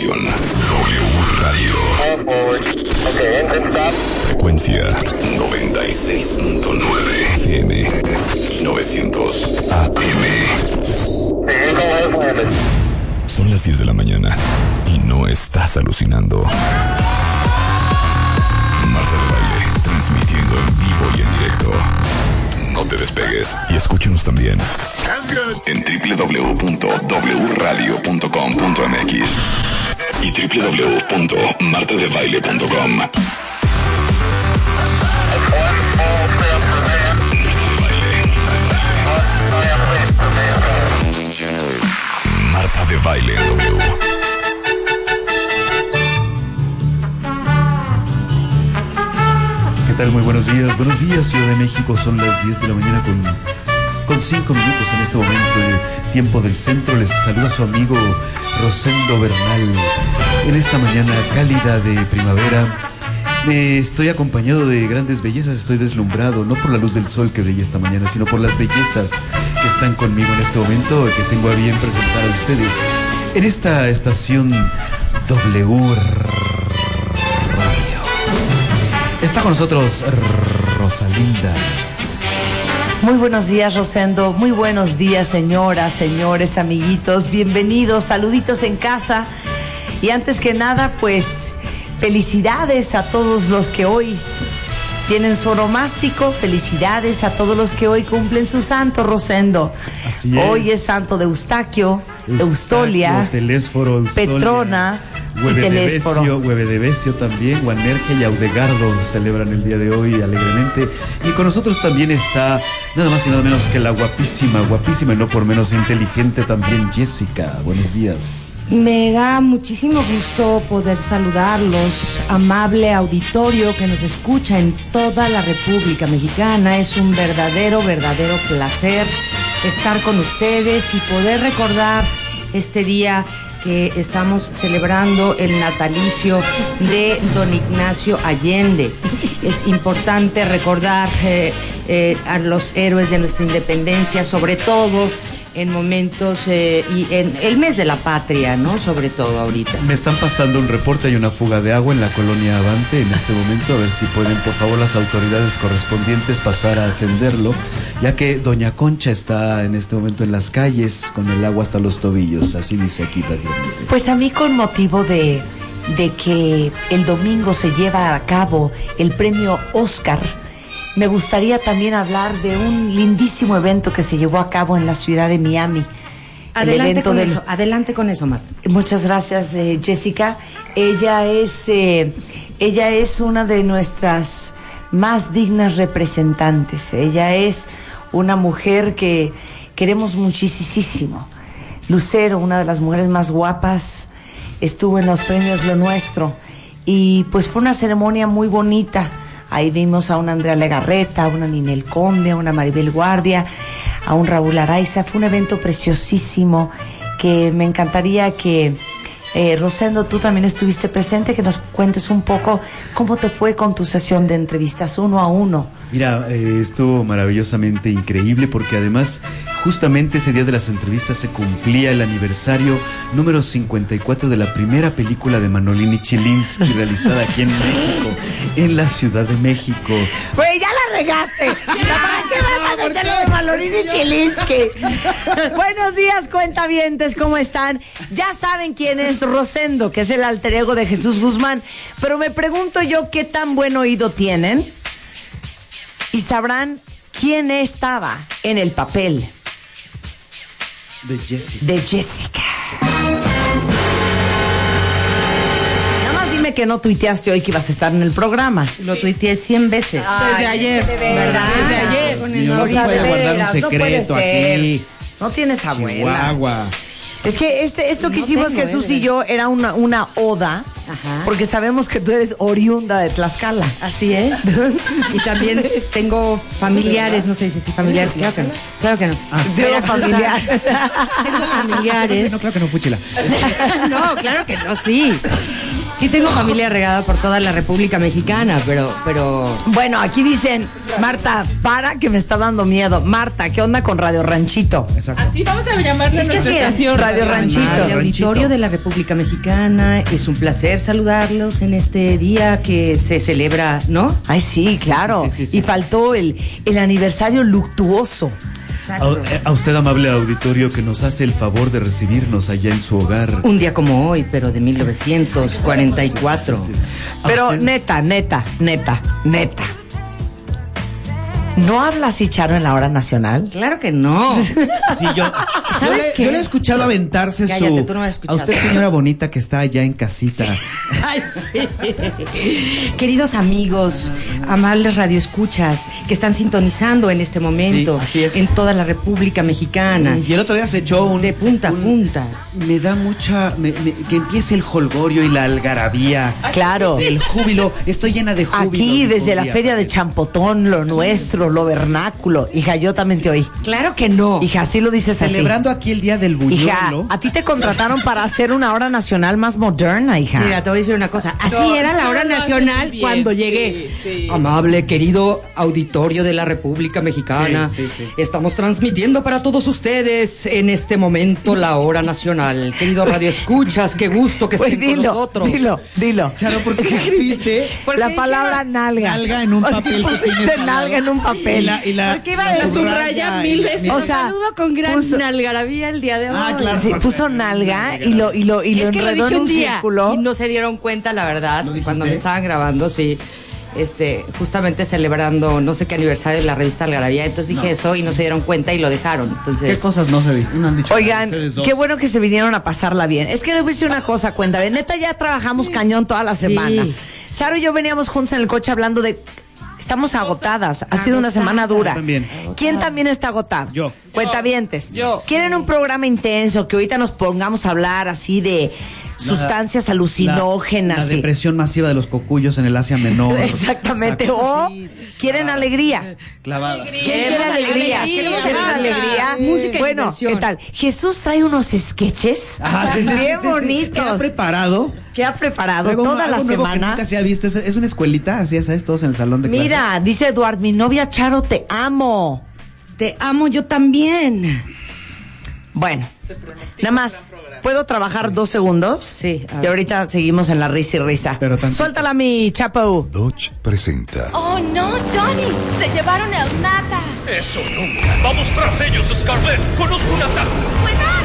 estación. W Radio. Frecuencia 96.9 FM y 900 AM. Son las 10 de la mañana y no estás alucinando. Marta de Baile, transmitiendo en vivo y en directo. No te despegues y escúchenos también en www.wradio.com.mx y www.martadebaile.com. Marta de Baile W. ¿Qué tal? Muy buenos días. Buenos días, Ciudad de México. Son las 10 de la mañana con, con 5 minutos en este momento. El tiempo del centro. Les saluda su amigo Rosendo Bernal. En esta mañana cálida de primavera. Me estoy acompañado de grandes bellezas, estoy deslumbrado, no por la luz del sol que brilla esta mañana, sino por las bellezas que están conmigo en este momento, que tengo a bien presentar a ustedes en esta estación W Radio. Está con nosotros Rosalinda. Muy buenos días, Rosendo. Muy buenos días, señoras, señores, amiguitos. Bienvenidos, saluditos en casa. Y antes que nada, pues felicidades a todos los que hoy tienen su oromástico. Felicidades a todos los que hoy cumplen su santo, Rosendo. Así es. Hoy es santo de Eustaquio, Eustaquio, Eustolia, Telésforo, Eustolia, Petrona Hueve de. Besio, Hueve de Besio también, Guanerge y Audegardo celebran el día de hoy alegremente. Y con nosotros también está nada más y nada menos que la guapísima, guapísima y no por menos inteligente también Jessica. Buenos días. Me da muchísimo gusto poder saludarlos, amable auditorio que nos escucha en toda la República Mexicana. Es un verdadero, verdadero placer estar con ustedes y poder recordar este día que estamos celebrando el natalicio de don Ignacio Allende. Es importante recordar eh, eh, a los héroes de nuestra independencia, sobre todo en momentos eh, y en el mes de la patria, ¿no? Sobre todo ahorita. Me están pasando un reporte, hay una fuga de agua en la colonia Avante en este momento, a ver si pueden por favor las autoridades correspondientes pasar a atenderlo, ya que Doña Concha está en este momento en las calles con el agua hasta los tobillos, así dice aquí prácticamente. Pues a mí con motivo de, de que el domingo se lleva a cabo el premio Oscar, me gustaría también hablar de un lindísimo evento que se llevó a cabo en la ciudad de Miami. El Adelante con del- eso, adelante con eso, Marta. Muchas gracias, eh, Jessica. Ella es, eh, ella es una de nuestras más dignas representantes. Ella es una mujer que queremos muchísimo. Lucero, una de las mujeres más guapas, estuvo en los premios Lo Nuestro y pues fue una ceremonia muy bonita. Ahí vimos a una Andrea Legarreta, a una Ninel Conde, a una Maribel Guardia, a un Raúl Araiza. Fue un evento preciosísimo que me encantaría que, eh, Rosendo, tú también estuviste presente, que nos cuentes un poco cómo te fue con tu sesión de entrevistas uno a uno. Mira, eh, estuvo maravillosamente increíble porque además justamente ese día de las entrevistas se cumplía el aniversario número 54 de la primera película de Manolini Chilinsky realizada aquí en México, en la Ciudad de México. Güey, ya la regaste. ¿Para qué vas a meterle de Malorini Chilinsky? Buenos días, cuentavientes, ¿cómo están? Ya saben quién es Rosendo, que es el alter ego de Jesús Guzmán. Pero me pregunto yo qué tan buen oído tienen y sabrán quién estaba en el papel De Jessica. de Jessica. Nada más dime que no tuiteaste hoy que ibas a estar en el programa. Lo tuiteé 100 veces. Ay, ayer, de. ¿verdad? Desde ayer. Dios mío, no O se puede de guardar un no secreto ser. aquí. No tienes abuela. Chihuahua. Es que este, esto que No hicimos tengo, Jesús eh, y yo era una, una oda, Ajá. porque sabemos que tú eres oriunda de Tlaxcala. Así es. Y también tengo familiares, no sé si sí, familiares, claro que no. Claro que no. De una familiar. Tengo familiares. No, claro que no, Fuchila. No, claro que no, sí. Sí tengo familia regada por toda la República Mexicana, pero, pero. Bueno, aquí dicen, Marta, para que me está dando miedo. Marta, ¿qué onda con Radio Ranchito? Exacto. Así vamos a llamarle Es que nuestra sí, estación. Radio Ranchito. El auditorio de la República Mexicana, es un placer saludarlos en este día que se celebra, ¿no? Ay, sí, claro. sí, sí, sí, y faltó el, el aniversario luctuoso. Exacto. A, eh, a usted, amable auditorio, que nos hace el favor de recibirnos allá en su hogar. Un día como hoy, pero de 1944. Sí, sí, sí. A Pero neta, neta, neta, neta. ¿No habla así Charo en la hora nacional? Claro que no. Sí, yo, yo, ¿Sabes le, qué? yo le he escuchado aventarse Cállate, su. tú no me has a escuchado. usted, señora bonita, que está allá en casita. Ay, sí. Queridos amigos, amables radioescuchas que están sintonizando en este momento Sí, así es. en toda la República Mexicana. Y el otro día se echó un. De punta a un- punta. Me da mucha. me- me- que empiece el holgorio y la algarabía. Claro. El júbilo. Estoy llena de júbilo. Aquí, desde la feria de Champotón, lo nuestro, lo vernáculo. Hija, yo también te oí. Claro que no. Hija, así lo dices así. Celebrando aquí el día del Hija, buñuelo. a ti te contrataron para hacer una hora nacional más moderna, hija. Mira, te voy a decir una cosa. Así No, era la hora nacional bien, cuando llegué. sí. Amable, querido auditorio de la República Mexicana. Sí, sí, sí. Estamos transmitiendo para todos ustedes en este momento la hora nacional. Querido Radio Escuchas, qué gusto que Güey, estén con dilo, nosotros. dilo, dilo. Charo, ¿por qué escribiste La palabra nalga. nalga en un papel que nalga en un papel. Y la, y la, Porque iba a la subraya mil veces. O sea, saludo con gran puso- algarabía el día de hoy. Ah, claro. Sí, puso nalga y lo, y lo, y lo es que lo enredó dije en un un día círculo. y no se dieron cuenta, la verdad, ¿Lo cuando me estaban grabando, sí. Este, justamente celebrando no sé qué aniversario de la revista Algarabía, entonces dije eso y no se dieron cuenta y lo dejaron. Entonces, ¿Qué cosas no se no han dicho? Oigan, qué bueno que se vinieron a pasarla bien. Es que les voy a decir una cosa, cuenta. Neta, ya trabajamos cañón toda la Sí. semana. Charo y yo veníamos juntos en el coche hablando de. Estamos agotadas. Ha sido una semana dura. También. ¿Quién también está agotado? Yo. Cuentavientes. Yo. ¿Quieren un programa intenso que ahorita nos pongamos a hablar así de sustancias alucinógenas? La, la depresión masiva de los cocuyos en el Asia Menor. Exactamente. O sea, cosas O así, quieren clavadas, alegría. Clavadas. ¿Quién quiere alegría? alegría, ¿Queremos alegría? música y bueno, diversión. ¿qué tal? Jesús trae unos sketches Ajá, sí, sí, sí, bien sí, sí. bonitos ¿Qué ha preparado? que ha preparado Traigo toda algo la nuevo que semana. nunca se ha visto. Es, es una escuelita, así es, ¿sabes? Todos en el salón de clases. Mira, dice Eduard, mi novia Charo, te amo. Te amo yo también. Bueno, nada más, ¿puedo trabajar dos segundos? Sí, Y ahorita seguimos en la risa y risa. Pero. Suéltala mi chapo. Dodge presenta Oh no, Johnny, se llevaron el nata. Eso nunca. Vamos tras ellos, Scarlett. Conozco un atajo. ¡Cuidado!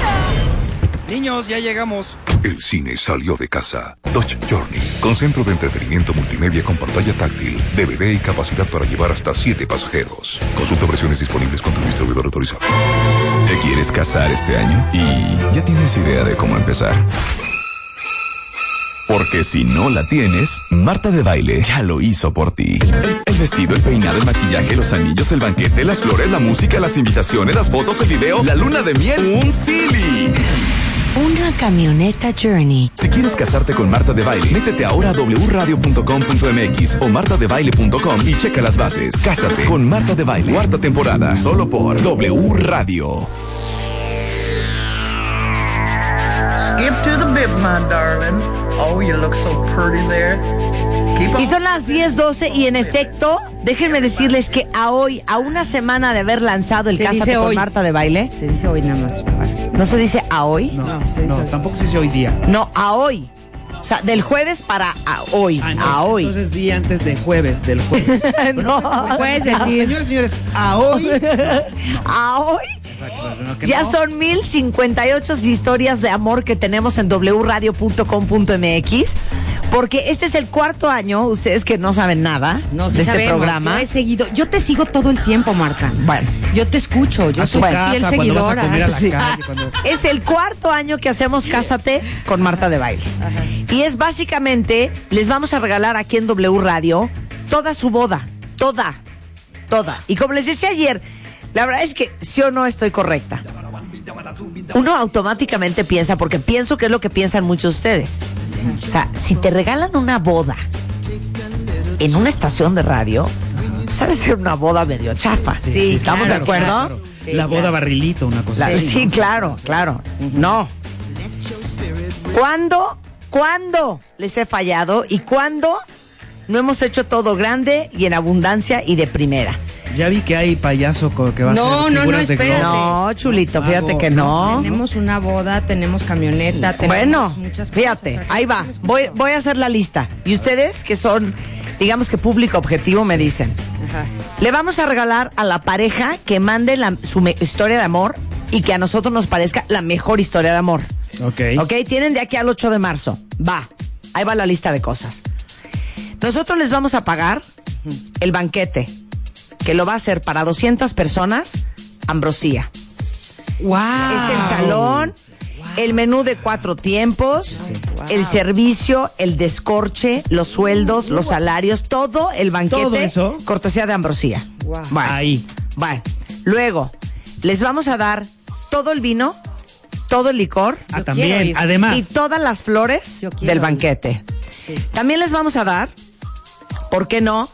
Niños, ya llegamos. El cine salió de casa. Dodge Journey, con centro de entretenimiento multimedia con pantalla táctil, DVD y capacidad para llevar hasta 7 pasajeros. Consulta versiones disponibles con tu distribuidor autorizado. ¿Te quieres casar este año? ¿Y ya tienes idea de cómo empezar? Porque si no la tienes, Marta de Baile ya lo hizo por ti. El, el vestido, el peinado, el maquillaje, los anillos, el banquete, las flores, la música, las invitaciones, las fotos, el video, la luna de miel, un silly. Una camioneta Journey. Si quieres casarte con Marta de Baile, métete ahora a wradio.com.mx o martadebaile.com y checa las bases. Cásate con Marta de Baile, cuarta temporada, solo por W Radio. Skip to the bib, my darling. Oh, you look so pretty there. Keep on. Y son las 10:12 y en efecto, déjenme decirles que a hoy, a una semana de haber lanzado el Cásate con hoy. Marta de Baile, Se dice hoy nada más. no se dice a hoy, No, No, no, se dice hoy. tampoco se dice hoy día. no, a hoy. O sea, del jueves para a hoy, Ah, no, a hoy. Entonces día antes de jueves, del jueves. no, Puedes Ah, decir. Señores, señores, a hoy. a hoy. Ya son 1058 historias de amor que tenemos en wradio.com.mx. Porque este es el cuarto año, ustedes que no saben nada No, sí de este programa. Yo he seguido. Yo te sigo todo el tiempo, Marta. Bueno. Yo te escucho. Yo A su soy casa, fiel a seguidora. comer a la Sí. calle, cuando- Es el cuarto año que hacemos Cásate con Marta de Baile. Y es básicamente, les vamos a regalar aquí en W Radio toda su boda. Toda. Toda. Y como les decía ayer, la verdad es que sí o no estoy correcta. Uno automáticamente piensa, porque pienso que es lo que piensan muchos de ustedes. O sea, si te regalan una boda en una estación de radio, sabe ser una boda medio chafa. Sí, ¿Estamos claro, de acuerdo? claro. Sí, la boda barrilito, una cosa así. sí, ¿no? claro, claro. No. ¿Cuándo cuándo les he fallado y cuándo no hemos hecho todo grande y en abundancia y de primera. Ya vi que hay payaso que va a No, hacer no, figuras no, de espérate. globo. No, chulito, fíjate que no. Tenemos una boda, tenemos camioneta, tenemos Bueno, muchas cosas. fíjate, ahí va. Voy, voy a hacer la lista. Y ustedes, que son, digamos que público objetivo, me dicen. Ajá. Le vamos a regalar a la pareja que mande la- su me- historia de amor y que a nosotros nos parezca la mejor historia de amor. Ok. Ok, tienen de aquí al 8 de marzo. Va, ahí va la lista de cosas. Nosotros les vamos a pagar el banquete, que lo va a hacer para 200 personas, Ambrosía. ¡Wow! Es el salón, el menú de cuatro tiempos, el servicio, el descorche, los sueldos, los salarios, todo el banquete. ¿Todo eso? Cortesía de Ambrosía. Wow. Bueno, Ahí. bueno. Luego, les vamos a dar todo el vino, todo el licor Ah, también. Además. y todas las flores del banquete. También les vamos a dar, ¿por qué no?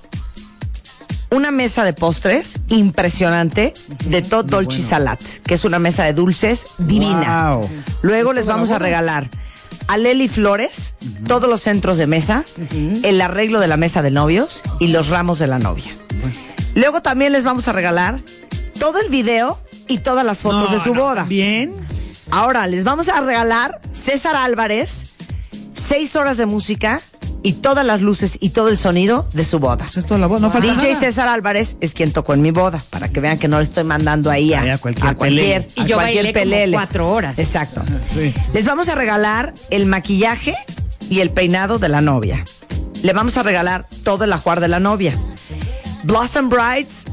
Una mesa de postres impresionante de Tot Dolce Salat, que es una mesa de dulces divina. Wow. Luego les vamos a regalar a Leli Flores, todos los centros de mesa, el arreglo de la mesa de novios y los ramos de la novia. Luego también les vamos a regalar todo el video y todas las fotos No, de su no, boda. Bien. Ahora les vamos a regalar César Álvarez, seis horas de música y todas las luces y todo el sonido de su boda. Pues es toda la voz. No falta DJ nada. César Álvarez es quien tocó en mi boda, para que vean que no le estoy mandando ahí a, cualquier a cualquier, pelele. Y a yo cualquier bailé como pelele. cuatro horas. Exacto. Sí. Les vamos a regalar el maquillaje y el peinado de la novia. Le vamos a regalar todo el ajuar de la novia. Blossom Brides,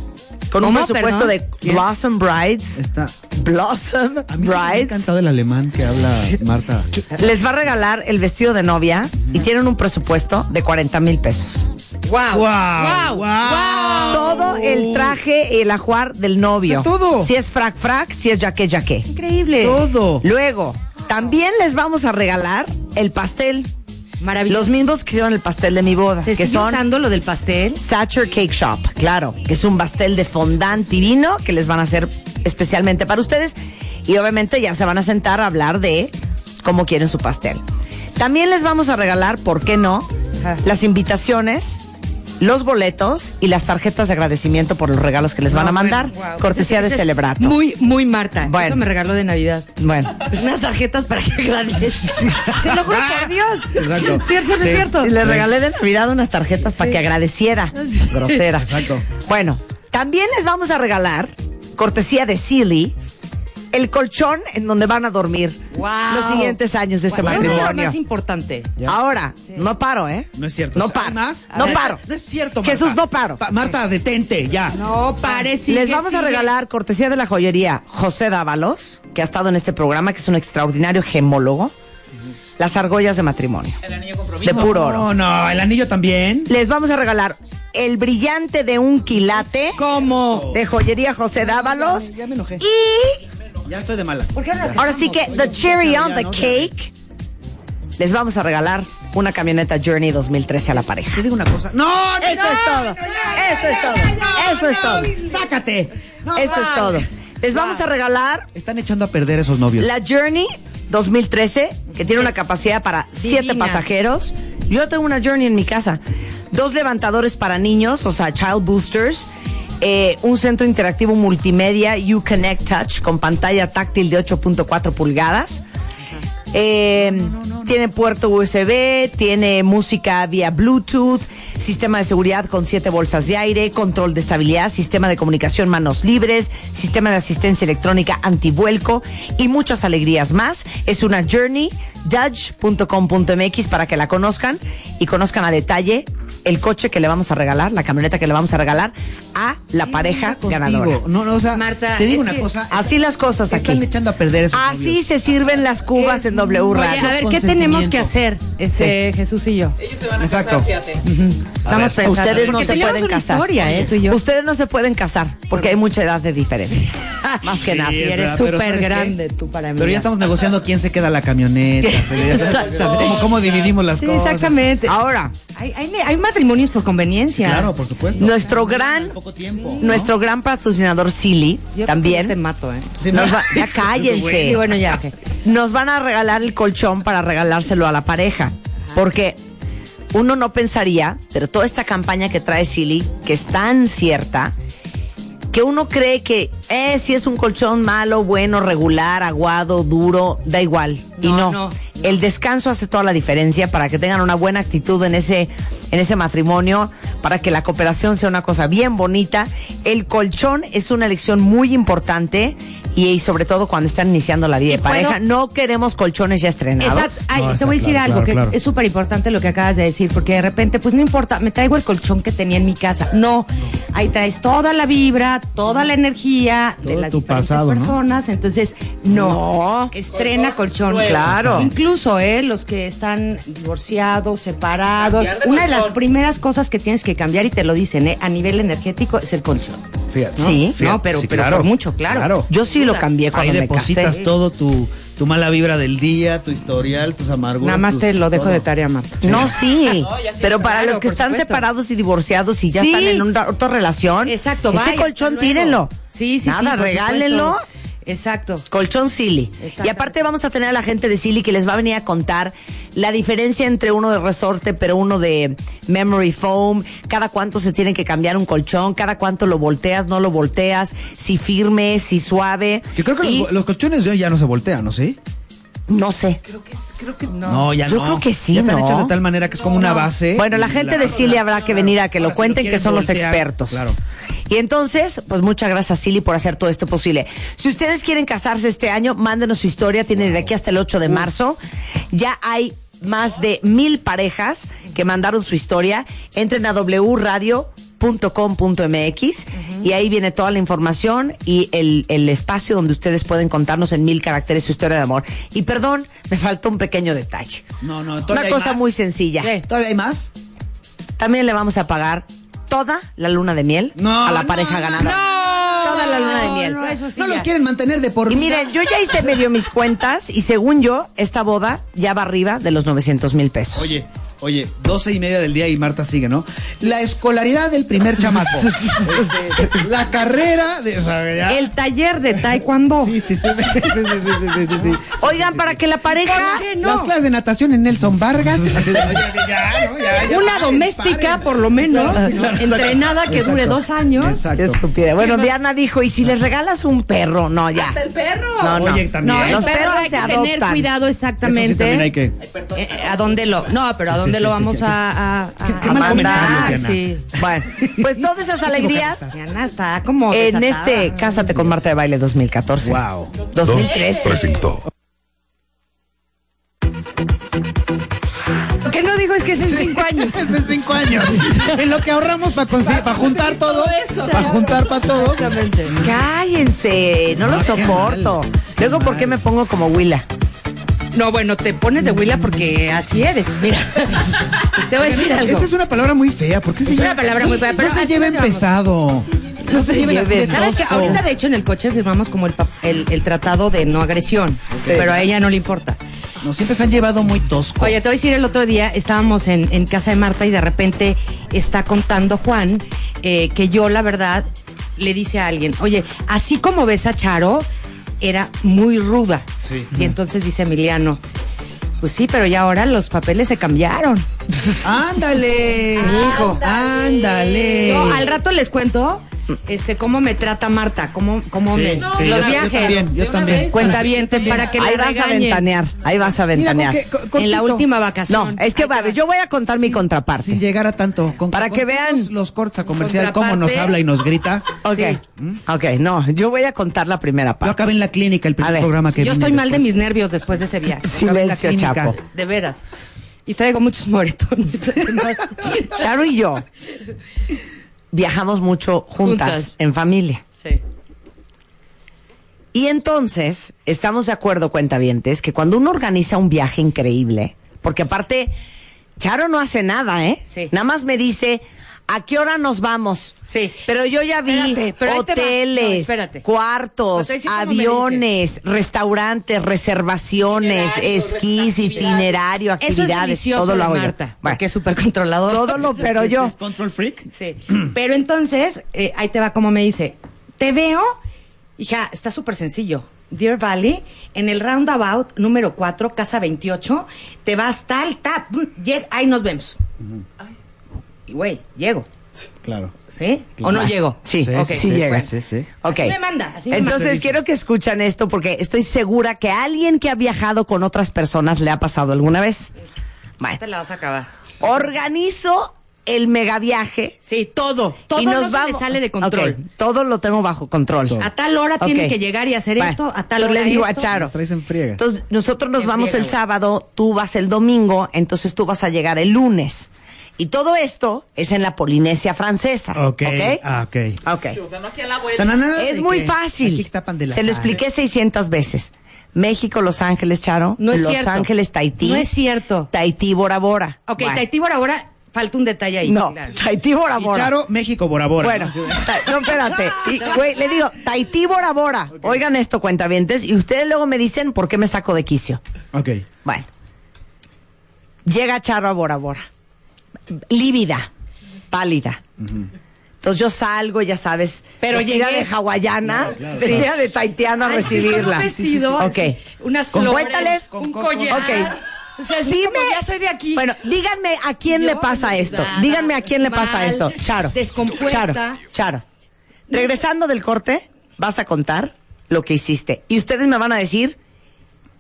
con un presupuesto Perdón. de ¿Quién? Blossom Brides. Está. Blossom A mí me Brides. encantado el alemán que habla Marta. Les va a regalar el vestido de novia y tienen un presupuesto de 40 mil pesos. ¡Wow! Guau, guau. Todo el traje y el ajuar del novio. O sea, todo. Si es frac frac, si es jaque jaque. Increíble. Todo. Luego, también les vamos a regalar el pastel. Maravilloso. Los mismos que hicieron el pastel de mi boda. ¿Se que sigue son usando lo del pastel? Sacher Cake Shop, claro, que es un pastel de fondant divino que les van a hacer especialmente para ustedes y obviamente ya se van a sentar a hablar de cómo quieren su pastel. También les vamos a regalar, ¿por qué no? Las invitaciones, los boletos y las tarjetas de agradecimiento por los regalos que les van a mandar, Wow. cortesía de Celebrato. Muy, muy Marta. Bueno. Eso me regaló de Navidad. Bueno, unas tarjetas para que agradezcan. Te lo juro por Dios. Exacto. ¿Cierto no es Sí. cierto? Y le regalé de Navidad unas tarjetas para que agradeciera. Grosera. Exacto. Bueno, también les vamos a regalar, cortesía de Silly, el colchón en donde van a dormir Wow. los siguientes años de ese eso es lo matrimonio. más importante. Ya. Ahora, no paro, ¿eh? No es cierto. No paro. No ver, paro. No es cierto, Marta. Jesús, no paro. Pa- Marta, detente, ya. No, pare, sigue, Les vamos a regalar, cortesía de la joyería José Dávalos, que ha estado en este programa, que es un extraordinario gemólogo, las argollas de matrimonio. De puro oro. No, no, el anillo también. Les vamos a regalar el brillante de un quilate ¿Cómo? de joyería José Dávalos. Ya me enojé. Y Ya estoy de malas. ahora sí que, the cherry on the no, cake, les vamos a regalar una camioneta Journey 2013 a la pareja. Te digo una cosa. No, no, Eso no, es todo. Eso es todo. Eso es todo. Sácate. Eso es todo. Les vamos a regalar Están echando a perder esos novios. la Journey 2013, que tiene una capacidad para siete pasajeros. Yo tengo una Journey en mi casa. Dos levantadores para niños, o sea, child boosters. eh, un centro interactivo multimedia Uconnect Touch con pantalla táctil de 8.4 pulgadas. Eh, tiene puerto USB, tiene música vía Bluetooth, sistema de seguridad con siete bolsas de aire, control de estabilidad, sistema de comunicación manos libres, sistema de asistencia electrónica antivuelco y muchas alegrías más. Es una Journey, Dodge.com.mx para que la conozcan y conozcan a detalle el coche que le vamos a regalar, la camioneta que le vamos a regalar a la pareja ganadora. No, no, o sea, Marta, te digo una cosa. Así las cosas aquí. Están echando a perder esos Así novios. se sirven las cubas Es en W Radio. Oye, a ver, ¿qué tenemos que hacer, ese Jesús y yo? Exacto. Estamos pensando. Ustedes no se pueden una casar. historia, ¿eh? Tú y yo. Ustedes no se pueden casar porque hay mucha edad de diferencia. Más que Sí, nada. Y eres súper grande tú para mí. Pero ya estamos negociando quién se queda la camioneta. se- Exactamente. ¿Cómo, dividimos las cosas? exactamente. Ahora, Hay, hay, hay matrimonios por conveniencia. Claro, por supuesto. nuestro gran, Poco tiempo. nuestro gran patrocinador Silly Yo también. Te mato, ¿eh? Sí, nos no. va- ya cállense. Sí, bueno, ya. nos van a regalar el colchón para regalárselo a la pareja. Porque uno no pensaría, pero toda esta campaña que trae Silly, que es tan cierta, que uno cree que eh, si es un colchón malo, bueno, regular, aguado, duro, da igual. y No, no. El descanso hace toda la diferencia para que tengan una buena actitud en ese, en ese matrimonio, para que la cooperación sea una cosa bien bonita. El colchón es una elección muy importante y, y sobre todo cuando están iniciando la vida de pareja. puedo- No queremos colchones ya estrenados. Exacto. Ay, No, te voy a decir claro, algo claro, que claro. es súper importante lo que acabas de decir, porque de repente, pues no importa, me traigo el colchón que tenía en mi casa. No, ahí traes toda la vibra, toda la energía de las tu diferentes pasado, ¿no? personas. Entonces, no, No. estrena colchón. Claro. Incluso, eh, los que están divorciados, separados. De Una de las primeras cosas que tienes que cambiar, y te lo dicen, eh, a nivel energético, es el colchón. Fíjate. Sí. No, pero, sí, pero claro. por mucho, claro. Yo sí lo cambié Ahí cuando me depositas casé. todo tu, tu mala vibra del día, tu historial, tus amarguras. Nada más tus- te lo dejo todo. de tarea, Marta. No, sí. No, sí, pero para claro, los que están supuesto. separados y divorciados y ya Sí. están en una otra relación, Exacto, ese vaya, colchón tírenlo. Sí, sí, sí. Nada, por regálenlo. supuesto. Exacto. Colchón Silly. Exacto. Y aparte vamos a tener a la gente de Silly que les va a venir a contar la diferencia entre uno de resorte pero uno de memory foam, cada cuánto se tienen que cambiar un colchón, cada cuánto lo volteas, no lo volteas, si firme, si suave. Yo creo que Y- los, los colchones de hoy ya no se voltean, ¿no? ¿Sí? No sé. No, ya Yo no. creo que sí, Ya están ¿no? hechos de tal manera que es como una base. Bueno, la gente de Silly habrá que venir a que lo si cuenten, lo que son los expertos. claro. Y entonces, pues muchas gracias Silly por hacer todo esto posible. Si ustedes quieren casarse este año, mándenos su historia, tiene de aquí hasta el 8 de marzo. Ya hay más de mil parejas que mandaron su historia. Entren a wradio.com.mx y ahí viene toda la información y el, el espacio donde ustedes pueden contarnos en mil caracteres su historia de amor. Y perdón, me faltó un pequeño detalle. No, no, Una todavía hay cosa más. muy sencilla. ¿Todavía hay más? También le vamos a pagar toda la luna de miel No, a la no, pareja no, ganadora. Toda la luna de miel. No, eso sí no ya. los quieren mantener de por Y vida. miren, yo ya hice medio mis cuentas y según yo, esta boda ya va arriba de los 900 mil pesos. Oye, Oye, 12 y media del día y Marta sigue, ¿no? La escolaridad del primer chamaco. Este, la carrera de. El taller de taekwondo. Sí, sí, sí. sí, sí, sí, sí sí. Oigan, para que la pareja. No? Las clases de natación en Nelson Vargas. Una doméstica, por lo menos. entrenada que dure dos años. Exacto. Estúpida. Bueno, Diana dijo, ¿y si les regalas un perro? No, ya. Hasta el perro. No, no. Oye, también. No, los perros hay se que tener cuidado exactamente. También hay que. Eh, eh, ¿A dónde lo.? No, pero ¿a dónde dónde sí, lo vamos a, a, a- mandar? Bueno, pues todas esas alegrías Diana está como en desatada. este Cásate con Marta de Baile 2014. Wow. 2013. presentó. Lo que no digo es que es en cinco años. Es en cinco años. En lo que ahorramos para para juntar todo. eso. Para juntar para todo. Cállense, no lo soporto. Luego, ¿por qué me pongo como Willa? No, bueno, te pones de huila porque así eres. Mira, te voy a decir algo. Esa es una palabra muy fea. ¿Por qué se Es lleva- una palabra muy fea, pero No se así lleva nos llevamos. empezado. No se lleven así de. ¿Sabes que tosco. Ahorita, de hecho, en el coche firmamos como el, pa- el, el tratado de no agresión, pero a ella no le importa. No, siempre se han llevado muy tosco. Oye, te voy a decir, el otro día estábamos en, en casa de Marta y de repente está contando Juan eh, que yo, la verdad, le dice a alguien, oye, así como ves a Charo, era muy ruda. Y entonces dice Emiliano, pues sí, pero ya ahora los papeles se cambiaron. ¡Ándale! Hijo. ¡Ándale! No, al rato les cuento este cómo me trata Marta, cómo, cómo Sí, me sí, los yo- viajes. Yo también, yo también. Cuentavientes para que Ahí la vas a ventanear, ahí vas a Mira, ventanear. con que- con- En la última No, vacación. es que va, yo voy a contar mi Sin contraparte. llegar a tanto. Con, Para con que vean. Los cortes a comercial, cómo nos habla y nos grita. Ok, Sí. ok, no, yo voy a contar la primera Yo parte. acabé en la clínica el primer ver, programa que Yo estoy mal de mis nervios después de ese viaje. Silencio. Chapo. De veras. Y traigo muchos moretones. Charo y yo viajamos mucho juntas, Juntas. en familia. Sí. Y entonces, estamos de acuerdo, cuentavientes, que cuando uno organiza un viaje increíble, porque aparte, Charo no hace nada, ¿eh? Sí. Nada más me dice, ¿a qué hora nos vamos? Sí. Pero yo ya vi Espérate, pero. No, hoteles, espérate. cuartos, aviones, restaurantes, reservaciones, esquís, actividades. itinerario, Eso es actividades, todo lo. Marta, Bueno, porque es súper controlador. todo lo, pero yo. Control freak. Sí. Pero entonces, eh, ahí te va como me dice, te veo, hija, está súper sencillo. Deer Valley, en el roundabout número 4, casa 28, te vas tal, tap, ahí nos vemos. Y güey, llego, Claro. ¿sí? ¿O no llego? Sí, Sí, Ok. sí, sí, llega. sí, sí. Ok. Así me manda, así me Entonces manda. quiero que escuchan esto porque estoy segura que a alguien que ha viajado con otras personas le ha pasado alguna vez. Bueno, Te la vas a acabar. organizo el megaviaje Sí, todo. Todo y nos no se vamos. le sale de control. Todo lo tengo bajo control. A tal hora tiene Ok. que llegar y hacer esto, a tal entonces hora le digo esto. a Charo. Nos traes en friega. Entonces, nosotros nos En vamos friega, el sábado, tú vas el domingo, entonces tú vas a llegar el lunes. Y todo esto es en la Polinesia francesa. Ok. ¿Ok? Ah, ok. Ok. O sea, no aquí a la O vuelta. sea, no, nada Es muy que fácil. Se lo expliqué 600 veces. México, Los Ángeles, Charo. No es Los cierto. Ángeles, Tahití. No es cierto. Tahití, Bora Bora. Ok, Bueno. Tahití Bora Bora, falta un detalle ahí. No, claro. Tahití, Bora Y Bora. Charo, México, Bora Bora. Bueno, ¿no? espérate. Y, güey, le digo, Tahití, Bora Bora. Oigan esto, cuentavientes, y ustedes luego me dicen por qué me saco de quicio. Ok. Bueno. Llega Charo a Bora Bora. Lívida, pálida. Entonces yo salgo, ya sabes, Pero vestida llegué- de hawaiana, claro. vestida de taitiana a Ay, sí, con un recibirla. vestido, Ok. sí, unas flores, Cuéntales. un collar. ok. O sea, así Dime, como ya soy de aquí. Bueno, díganme a quién Yo le pasa esto. Díganme a quién le pasa esto. Charo. descompuesta. Charo. Charo. Regresando del corte, vas a contar lo que hiciste. Y ustedes me van a decir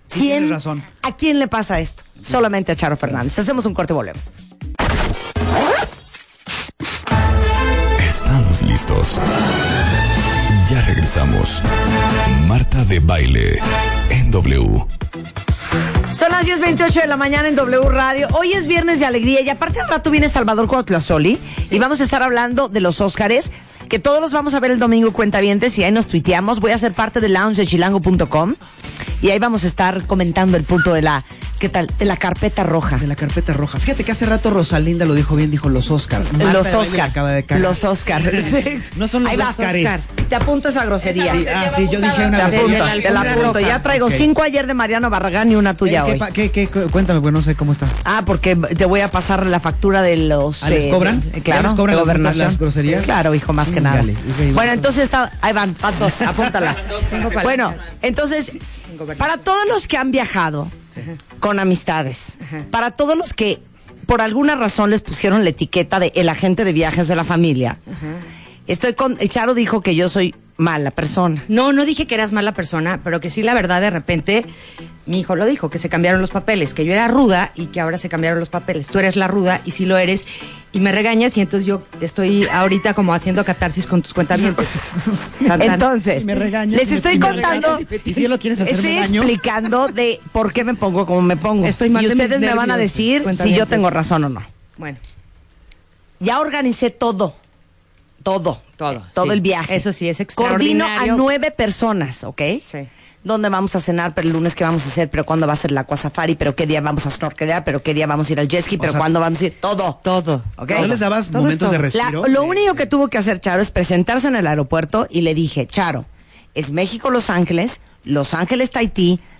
Sí, quién, tienes razón. a quién le pasa esto. Solamente a Charo Fernández. Hacemos un corte y volvemos. Ya regresamos. Marta de baile en W. Son las 10.28 de la mañana en W Radio. Hoy es viernes de alegría y aparte al rato viene Salvador Cuauhtlazoli y vamos a estar hablando de los Óscares, que todos los vamos a ver el domingo cuentavientes y ahí nos tuiteamos. Voy a ser parte del lounge de chilango.com y ahí vamos a estar comentando el punto de la, ¿qué tal? De la carpeta roja. De la carpeta roja. Fíjate que hace rato Rosalinda lo dijo bien, dijo los Oscar. Marta Los Oscar. Acaba de cagar. Los Oscar. Sí. No son los Ahí. Oscar. Te apunto esa grosería. Sí, ah, sí, yo dije una Te apunto, te la apunto. Ya traigo cinco ayer de Mariano Barragán y una tuya ¿Qué, hoy. qué, qué, cu- cuéntame, pues no sé cómo está. Ah, porque te voy a pasar la factura de los... ¿Ah, les eh, cobran? de- ¿Ya claro, les cobran gobernación. las groserías? Claro, hijo, más que Mm, nada. dale, bueno, va. entonces está... Ahí van, dos, apúntala. Bueno, entonces, para todos los que han viajado con amistades, para todos los que por alguna razón les pusieron la etiqueta de el agente de viajes de la familia, estoy con... Charo dijo que yo soy mala persona. No, no dije que eras mala persona, pero que sí, la verdad, de repente, mi hijo lo dijo, que se cambiaron los papeles, que yo era ruda y que ahora se cambiaron los papeles. Tú eres la ruda y sí lo eres, y me regañas y entonces yo estoy ahorita como haciendo catarsis con tus cuentamientos. Entonces, me regañas, les estoy me contando... y- si lo quieres hacerme Estoy daño. explicando de por qué me pongo como me pongo. Estoy mal y ustedes me van a decir si yo tengo razón o no. Bueno, Ya organicé todo. Todo. Todo, Todo sí. el viaje. Eso sí, es Coordino a extraordinario. nueve personas, ¿ok? Sí. ¿Dónde vamos a cenar? Pero el lunes qué vamos a hacer, pero cuándo va a ser la safari, pero qué día vamos a snorkelear, pero qué día vamos a ir al jet ski, pero sea, cuándo vamos a ir. Todo. todo. ¿Ok? ¿No les dabas Todo momentos de. La- respiro? lo único que tuvo que hacer Charo es presentarse en el aeropuerto y le dije, Charo, es México Los Ángeles, Los Ángeles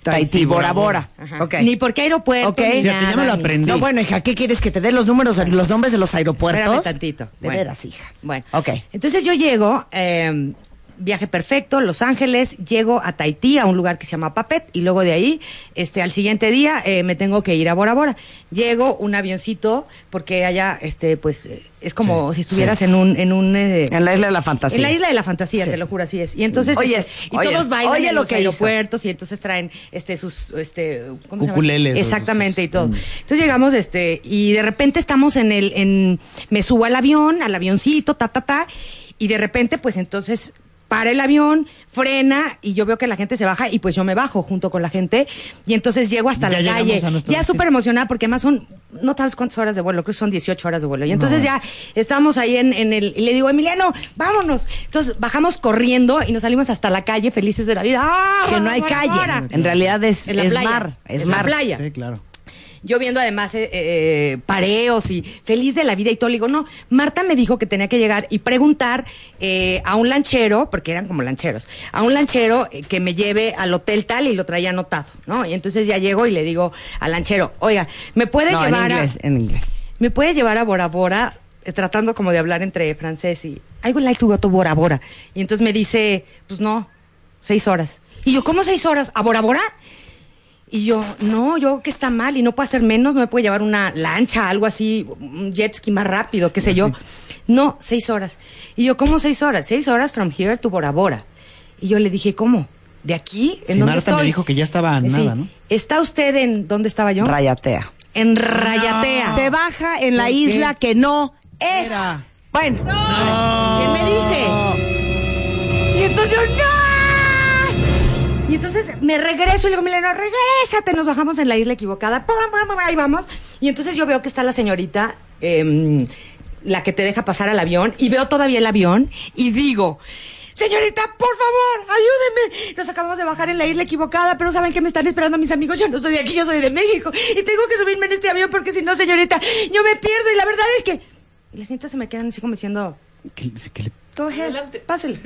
Tahití, Bora Bora Bora. Ajá. Ok. Ni por qué aeropuerto, Ok. ni Fíjate, ya nada, me lo aprendí. No, bueno, hija, ¿qué quieres que te dé los números, los nombres de los aeropuertos? Espérame tantito. De Bueno. veras, hija. Bueno, Ok. Entonces yo llego, eh, viaje perfecto, Los Ángeles, llego a Tahití, a un lugar que se llama Papet, y luego de ahí, este, al siguiente día, eh, me tengo que ir a Bora Bora. Llego un avioncito, porque allá, este, pues, eh, es como Sí, si estuvieras sí. en un, en un, eh, En la isla de la fantasía. en la isla de la fantasía, Sí. te lo juro, así es. Y entonces, Oye, este, y oye, todos bailan oye en lo los que hizo. aeropuertos y entonces traen este sus este ¿cómo se llama? Exactamente sus- y todo. mm. Entonces llegamos este y de repente estamos en el en me subo al avión, al avioncito, ta ta ta y de repente pues entonces para el avión, frena y yo veo que la gente se baja y pues yo me bajo junto con la gente y entonces llego hasta Ya la calle. Ya súper emocionada porque además son, no sabes cuántas horas de vuelo, creo que son 18 horas de vuelo. Y entonces ya estamos ahí en, en el, y le digo, Emiliano, vámonos. Entonces bajamos corriendo y nos salimos hasta la calle felices de la vida. ¡Ah, Que no hay calle. En realidad es, es mar. Es En la mar. playa. Sí, claro. Yo viendo además eh, eh, pareos y feliz de la vida y todo, le digo, no, Marta me dijo que tenía que llegar y preguntar eh, a un lanchero, porque eran como lancheros, a un lanchero eh, que me lleve al hotel tal y lo traía anotado, ¿no? Y entonces ya llego y le digo al lanchero, oiga, ¿me puede No, en llevar inglés, a... en inglés. ¿Me puede llevar a Bora Bora? Eh, tratando como de hablar entre francés y I would like to go to Bora Bora. Y entonces me dice, pues no. seis horas. Y yo, ¿cómo seis horas? ¿A Bora Bora? Y yo, no, yo que está mal y no puedo hacer menos, no me puede llevar una lancha, algo así, un jet ski más rápido, qué sé yo. No, seis horas. Y yo, ¿cómo seis horas? Seis horas from here to Bora Bora. Y yo le dije, ¿cómo? ¿De aquí? ¿En Sí, dónde Marta me dijo que ya estaba Sí. nada, ¿no? ¿Está usted en dónde estaba yo? Rayatea. En Rayatea. Se baja en la isla que no es. Era. Bueno, ¿Quién me dice? Y entonces yo, ¡no! Entonces me regreso y le digo, Milena, regrésate. Nos bajamos en la isla equivocada. Ahí vamos. Y entonces yo veo que está la señorita, em, la que te deja pasar al avión, y veo todavía el avión y digo, Señorita, por favor, ayúdeme. Nos acabamos de bajar en la isla equivocada, pero saben que me están esperando mis amigos. Yo no soy de aquí, yo soy de México. Y tengo que subirme en este avión porque si no, señorita, yo me pierdo. Y la verdad es que. Y las niñas se me quedan así como diciendo, Que- que le- Go ahead, pásale.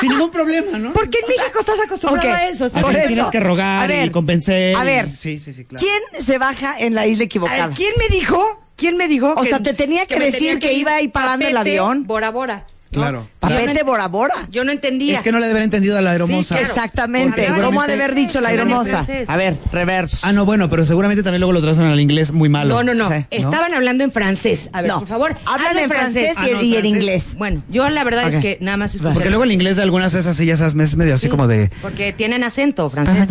Sin ningún problema, ¿no? Porque en México estás acostumbrado a eso. estás Así Por que eso. tienes que rogar ver, y convencer. a y- ver. Sí, sí, sí, claro. ¿quién se baja en la isla A equivocada? ver, ¿Quién me dijo? ¿Quién me dijo? O sea, te tenía que decir que iba a ir parando el avión. Bora Bora. ¿No? Claro. Papete no- Bora Bora. Yo no entendía. Es que no le debe haber entendido a la aeromoza. claro. Exactamente. Porque ¿Cómo ha de haber dicho la aeromoza? A ver, reverse. Ah, no, bueno, pero seguramente también luego lo trazan al inglés muy malo. No, no, no. Sí. Estaban hablando en francés. A ver, No. por favor. Hablan habla en francés, Ah, y, no, y en francés. inglés. Bueno, yo la verdad Ok. es que nada más escuché. Porque luego el inglés de algunas de esas sillas es medio así Sí, como de... Porque tienen acento francés.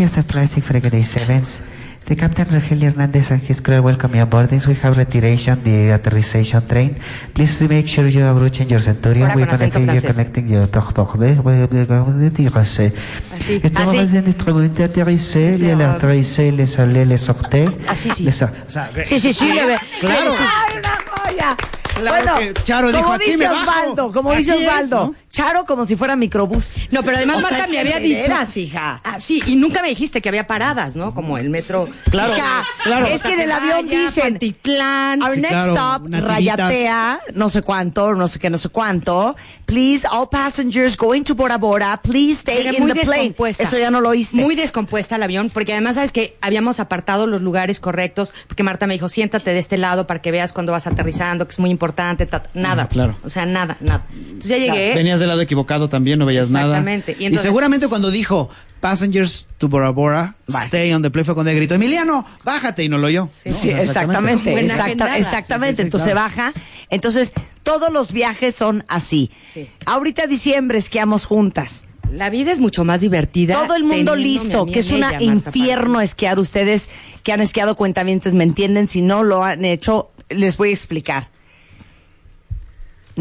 Passengers of Plastic Frigate 7. The Captain Rogelio Hernandez and his crew welcome you aboard. We have retiration the aterrization train. Please make sure you approach your Centurion. Ahora We connecting you connecting you Así, Estamos así. en nuestro momento de aterrizar, Sí, les ah. aterrissé, les allé, les sorté. Así sí. Les a- O sea, Sí, sí, sí. le Claro. sí. ¡Ay, una joya! Claro que Charo dijo, como "Aquí dice me bajo". Osvaldo, como dice Así es, Osvaldo, ¿no? Charo como si fuera microbús. No, pero además O Marta me que había dicho. hija. Ah, sí, y nunca me dijiste que había paradas, ¿no? Como el metro. Claro, Hija, claro. es que en el avión dicen, Pantitlán. Our Sí, next claro, stop. Rayatea, no sé cuánto, no sé qué, no sé cuánto. Please, all passengers going to Bora Bora, please stay in muy the plane. Eso ya no lo oíste. Muy descompuesta el avión, porque además sabes que habíamos apartado los lugares correctos, porque Marta me dijo, siéntate de este lado para que veas cuando vas aterrizando, que es muy importante. Ta- ta". Nada. Ah, claro. O sea, nada, nada. Entonces ya llegué. Venías del lado equivocado también, no veías nada. Exactamente. Y seguramente cuando dijo Passengers to Bora Bora, Bye. stay on the plane fue cuando ella gritó, Emiliano, bájate, y no lo oyó. Sí, ¿no? sí, exactamente, exacta- exactamente. Sí, sí, sí, Entonces claro. baja. Entonces, todos los viajes son así. Sí. Ahorita diciembre esquiamos juntas. La vida es mucho más divertida. Todo el mundo listo, que es un Marta infierno esquiar. Ustedes que han esquiado cuentamientos me entienden. Si no lo han hecho, les voy a explicar.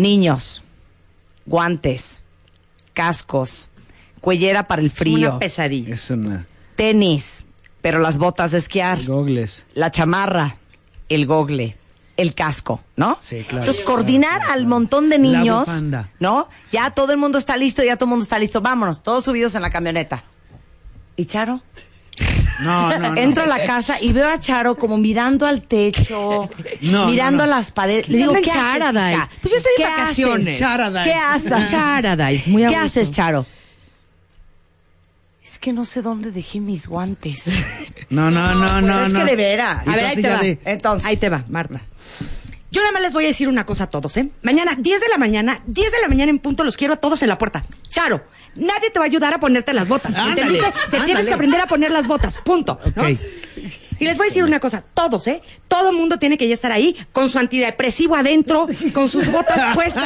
Niños, guantes, cascos, cuellera para el frío, Una pesadilla. Es una... tenis, pero las botas de esquiar, Gogles. la chamarra, el gogle, el casco, ¿no? Sí, claro. Entonces, coordinar al montón de niños. ¿no? Ya todo el mundo está listo, ya todo el mundo está listo. Vámonos, todos subidos en la camioneta. ¿Y Charo? No, no, no. Entro a la casa y veo a Charo como mirando al techo, No, mirando no, no. a las paredes. Le digo, ¿qué haces, Charadise. Pues yo estoy en ¿Qué vacaciones. haces? Charadise. ¿Qué haces? Charadise, muy ¿Qué haces, Charo? Es que no sé dónde dejé mis guantes. No, no, no, Pues no. es no. que de veras. A ver, ahí Entonces te va. de- Entonces. Ahí te va, Marta. Yo nada más les voy a decir una cosa a todos, ¿eh? Mañana, 10 de la mañana, 10 de la mañana en punto, los quiero a todos en la puerta. Charo, nadie te va a ayudar a ponerte las botas. Ándale, ¿Entendiste? Te tienes que aprender a poner las botas, punto. Y les voy a decir una cosa, todos, ¿eh? Todo mundo tiene que ya estar ahí con su antidepresivo adentro, con sus botas puestas,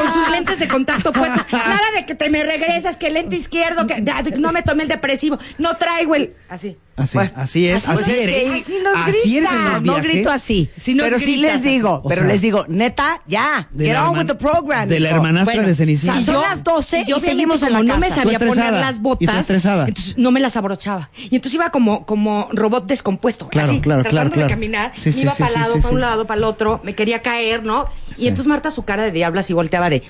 con sus lentes de contacto puestas. Nada de que te me regresas, que el lente izquierdo, que no me tomé el depresivo, no traigo el... Así. Así, Bueno, así es, así así, es eres. así nos así eres en gritan. los No grito así, Sí nos pero sí gritas les digo, O pero sea, les digo, neta, ya, get on herman- with the program. de la hermanastra de Cenicienta. o sea, Y son las 12 y, yo obviamente seguimos en la casa. no me sabía poner las y botas, estresada. entonces no me las abrochaba. Y entonces iba como, como robot descompuesto. Claro, así, claro, tratando claro, de caminar. Sí, me sí, iba sí, para lado, para un lado, para el otro. Me quería caer, ¿no? Y entonces Marta, su cara de diablas y volteaba de...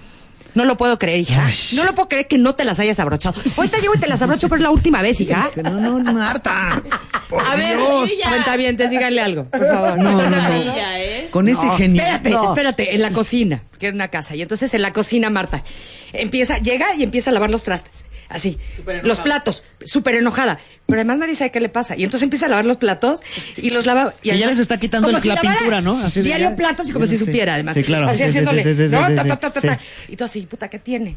No lo puedo creer, hija. Ay. No lo puedo creer que no te las hayas abrochado. Ahorita llego y te las abrocho, pero es la última vez, hija. No, no, Marta. Por A ver, Dios. cuentavientes, díganle algo, por favor. No, no, no. ¿eh? Con ese genio. Espérate, espérate, en la cocina, que era una casa. Y entonces en la cocina, Marta, empieza, llega y empieza a lavar los trastes. Así. Los platos, súper enojada. Pero además nadie sabe qué le pasa. Y entonces empieza a lavar los platos y los lava. Y ya les está quitando el- si la pintura, ¿no? Así diario ya. platos y como si supiera, además. Sí, claro. Así Sí, sí, haciéndole. Y tú así, puta, ¿qué tiene?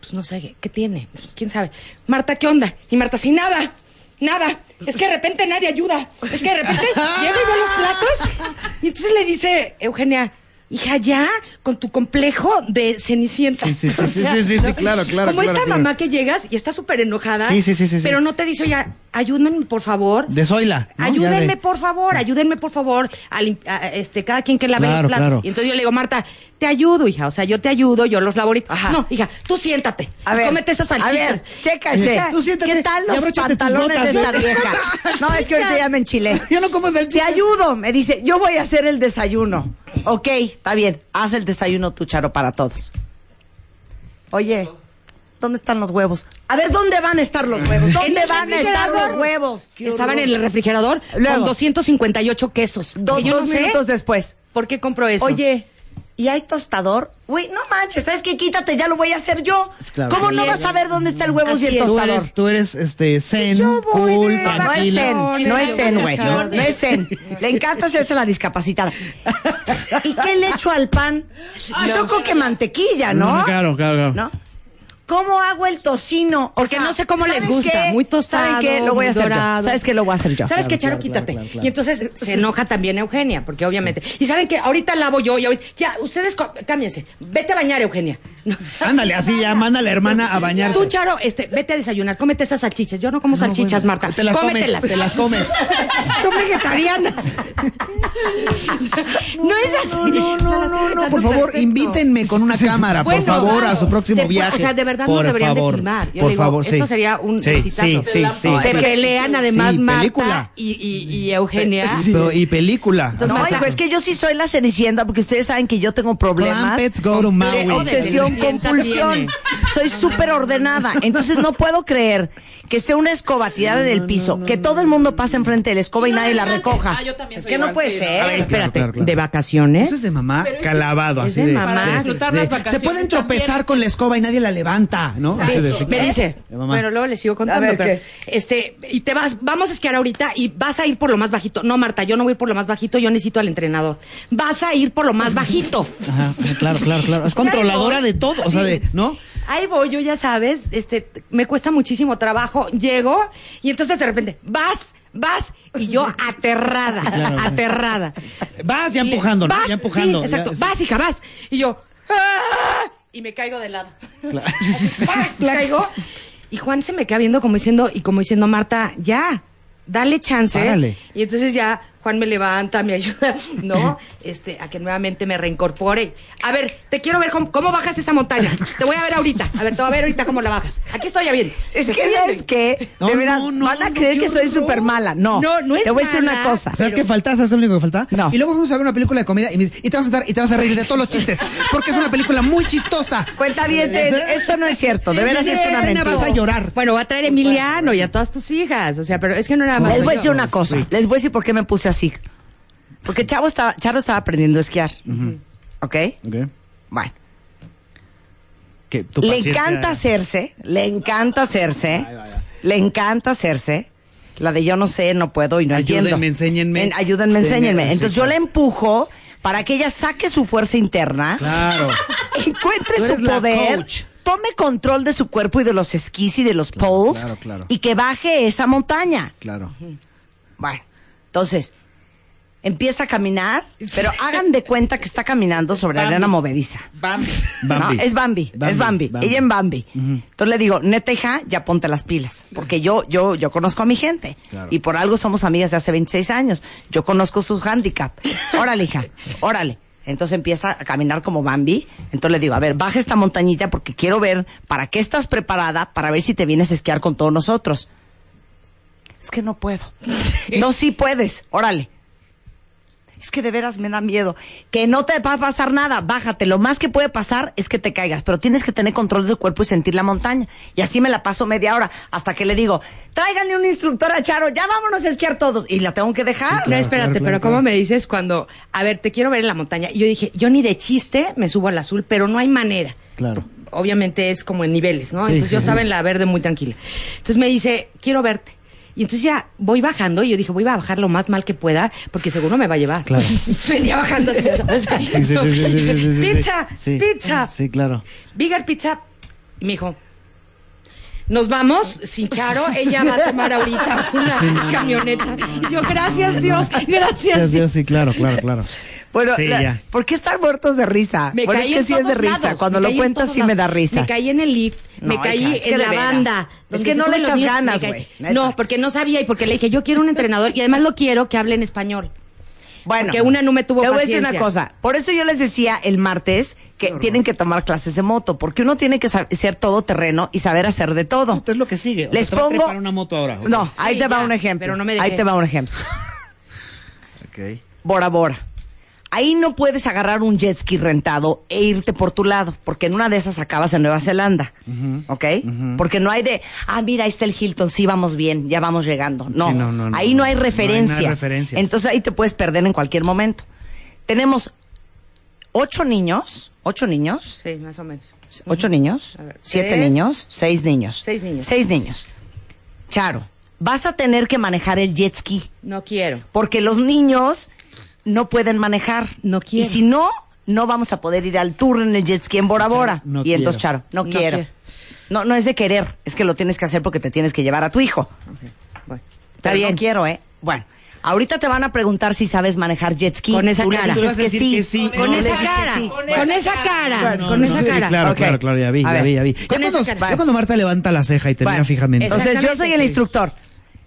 pues no sé, ¿qué tiene? Pues, ¿Quién sabe? Marta, ¿qué onda? Y Marta, sí, nada, nada. Es que de repente nadie ayuda. Es que de repente llego y veo los platos. Y entonces le dice Eugenia, hija, ya, con tu complejo de cenicienta. Sí, sí, sí, sí, sí, sí, sí, claro, claro, Como claro, esta claro. mamá que llegas y está súper enojada. Sí, sí, sí, sí, sí. Pero no te dice, oye, ayúdenme, por favor. De Zoila. ¿no? Ayúdenme, de- por favor, ayúdenme, por favor, a, lim- a- este, cada quien que lave Claro, los platos. claro. Y entonces yo le digo, Marta, te ayudo, hija, o sea, yo te ayudo, yo los lavo. Ajá. No, hija, tú siéntate. A ver, cómete esas salchichas. chécate. Tú siéntate ¿Qué tal los pantalones de esta vieja? No, es que ahorita ya me enchilé. Yo no como Te salchichas. ayudo, me dice, yo voy a hacer el desayuno. Ok, está bien, haz el desayuno tú, Charo, para todos. Oye, ¿dónde están los huevos? A ver, ¿dónde van a estar los huevos? ¿Dónde van a estar los huevos? Qué Estaban horror. en el refrigerador Luego. con 258 quesos. Dos, yo dos no sé minutos después. ¿Por qué compro eso? Oye, ¿y hay tostador? Uy, no manches, ¿sabes qué? Quítate, ya lo voy a hacer yo. Claro. ¿Cómo no vas a ver dónde está el huevo y Así el es. Tú tostador? eres, tú eres, este, zen, Yo voy cool, de. No es zen, no es zen, güey. No es zen. Le encanta hacerse la discapacitada. ¿Y qué le echo al pan? Yo creo que mantequilla. No, claro, claro, claro. ¿No? ¿Cómo hago el tocino? O Porque no sé cómo les ¿sabes gusta, qué? muy tostado, ¿Saben qué? Lo voy a hacer dorado. yo. ¿Sabes qué? Lo voy a hacer yo. ¿Sabes qué, Charo? claro, Quítate. claro, claro. Y entonces se enoja también Eugenia, porque obviamente. Y saben que ahorita lavo yo y ahorita. Ya, ustedes cámbiense. Vete a bañar, Eugenia. Ándale, así ya, manda a la hermana a bañarse. Tú, Charo, este, vete a desayunar, cómete esas salchichas. Yo no como salchichas, bueno, Marta. te las comes, Cómetelas. te las comes. Son vegetarianas. no es así. No, no, no, no, por favor, invítenme con una cámara, por favor, a claro. su próximo De- viaje. O sea, de verdad por nos deberían favor, de filmar. Yo por digo, favor, sí. esto sería un sí, exitazo. Sí, sí, sí. Se sí. pelean además Sí, Marta y, y, y Eugenia. Pero- Y película. Entonces, No, hijo, es que yo sí soy la cenicienta porque ustedes saben que yo tengo problemas Clampets go to Maui. de obsesión, compulsión. tiene. Soy súper ordenada. Entonces no puedo creer que esté una escoba tirada en el piso, que todo el mundo pase enfrente de la escoba y nadie la recoja. Ah, yo también es soy que no igual, puede sí, ser. A ver, espérate, claro, claro. ¿de vacaciones? Eso es de mamá calabado, es así de de, mamá. Para disfrutar las de- vacaciones Se pueden también. tropezar con la escoba y nadie la levanta, ¿no? Así de- sí, Me claro. dice, De mamá. Bueno, luego les sigo contando, A ver, pero este, y te vas, vamos a esquiar ahorita y vas a ir por lo más bajito. No, Marta, yo no voy por lo más bajito, yo necesito al entrenador. Vas a ir por lo más bajito. Ajá, claro, claro, claro. Es controladora de todo, o sea, de, ¿no? Ahí voy, yo ya sabes, este, me cuesta muchísimo trabajo. Llego y entonces de repente, vas, vas, y yo aterrada, aterrada. Vas ya empujando, ¿no? Vas, Ya empujando. sí, exacto, ya, sí. vas, hija, vas. Y yo, ¡ah! y me caigo de lado. ¡Pah! caigo. Y Juan se me queda viendo como diciendo, y como diciendo, Marta, ya, dale chance. Párale. Y entonces ya Juan me levanta, me ayuda, ¿no? Este, a que nuevamente me reincorpore. A ver, te quiero ver cómo, cómo bajas esa montaña. Te voy a ver ahorita. A ver, te voy a ver ahorita cómo la bajas. Aquí estoy ya bien. Es que, ¿sabes? No, de veras, no, no, van a no, creer que soy súper mala. No, No, no es Te voy a decir mala. una cosa. ¿Sabes Pero- qué falta? ¿Sabes lo único que falta? No. Y luego vamos a ver una película de comedia y, me- y te vas a sentar y te vas a reír de todos los chistes. Porque es una película muy chistosa. Cuenta bien, esto no es cierto. De veras Sí, es una mentira. vas a llorar. Bueno, va a traer a Emiliano y a todas tus hijas. O sea, pero es que no era más. Les voy a decir una cosa. Les voy a decir por qué me puse así. Porque Chavo estaba, Charo estaba aprendiendo a esquiar. ¿Ok? Bueno. Que tu Le encanta hacerse, le encanta hacerse, le encanta hacerse. La de yo no sé, no puedo y no Ayúdenme, entiendo. enséñenme. En- ayúdenme, Denme- enséñenme. Entonces yo la empujo para que ella saque su fuerza interna, Claro. encuentre Tú eres su la poder, coach. tome control de su cuerpo y de los esquís y de los poles claro, claro. y que baje esa montaña. Claro. Bueno, entonces empieza a caminar, pero hagan de cuenta que está caminando sobre arena movediza. Bambi. Bambi. No, es Bambi, Bambi, es Bambi, Bambi. ella en Bambi. Entonces le digo, neta hija, ya ponte las pilas, porque yo, yo, yo conozco a mi gente Claro. y por algo somos amigas de hace 26 años. Yo conozco su handicap. Órale hija, órale. Entonces empieza a caminar como Bambi. Entonces le digo, a ver, baja esta montañita porque quiero ver para qué estás preparada para ver si te vienes a esquiar con todos nosotros. Es que no puedo. No, sí puedes. Órale. Es que de veras me da miedo. Que no te va a pasar nada. Bájate. Lo más que puede pasar es que te caigas. Pero tienes que tener control de tu cuerpo y sentir la montaña. Y así me la paso media hora. Hasta que le digo, tráiganle un instructor a Charo. Ya vámonos a esquiar todos. Y la tengo que dejar. No, espérate, claro, pero claro. ¿cómo me dices cuando, a ver, te quiero ver en la montaña? Y yo dije, yo ni de chiste me subo al azul, pero no hay manera. Claro. Obviamente es como en niveles, ¿no? Sí, entonces yo sí, estaba sí. en la verde muy tranquila. Entonces me dice, quiero verte. Y entonces ya voy bajando y yo dije, voy a bajar lo más mal que pueda porque seguro me va a llevar. Claro. Venía bajando así. Pizza, pizza. Sí, claro. Bigger pizza, Y me dijo, nos vamos sin Charo, ella va a tomar ahorita una Sí, no, no, camioneta. Y yo, gracias Dios, Sí, gracias. sí, sí, claro, claro, claro. Bueno, Sí, la- ya. ¿por qué están muertos de risa? Me bueno, caí es que en sí es de risa. lados, Cuando me lo cuentas sí me da risa. Me caí en el lift, me caí hija, es que en la veras. banda. Es que no le echas ganas, güey. No, porque no sabía y porque le dije, yo quiero un entrenador y además lo quiero que hable en español. Bueno, Porque una no me tuvo Te voy a decir paciencia. una cosa. Por eso yo les decía el martes que tienen que tomar clases de moto, porque uno tiene que ser todoterreno y saber hacer de todo. Esto es lo que sigue. O sea, Les te va a pongo. trepar una moto ahora. No, ahí Sí, te va ya, un ejemplo. pero no me dejé. ahí te va un ejemplo. Ok. Bora Bora. Ahí no puedes agarrar un jet ski rentado e irte por tu lado, porque en una de esas acabas en Nueva Zelanda. ¿Ok? Porque no hay de, ah, mira, ahí está el Hilton, sí, vamos bien, ya vamos llegando. No, Sí, no, no, no, ahí no hay no hay- no hay referencia. Entonces ahí te puedes perder en cualquier momento. Tenemos ocho niños, ocho niños, Sí, más o menos. ocho niños, A ver, siete tres. niños, seis niños. Seis niños. Seis niños. Charo, vas a tener que manejar el jet ski No quiero. porque los niños no pueden manejar. No quiero. Y si no, no vamos a poder ir al tour en el jet ski en Bora Bora. Charo, no y entonces. Charo, no, No quiero. quiero. No, no es de querer, es que lo tienes que hacer porque te tienes que llevar a tu hijo. Bueno, Está bien. No quiero, ¿eh? Bueno, ahorita te van a preguntar si sabes manejar jet ski. Con esa cara. Con esa cara, con esa cara, con esa cara. claro, Ok. claro, claro, ya vi, ya vi, ya vi. Ya Con cuando, ya cuando Marta levanta la ceja y te Bueno, mira fijamente. Entonces yo soy el instructor.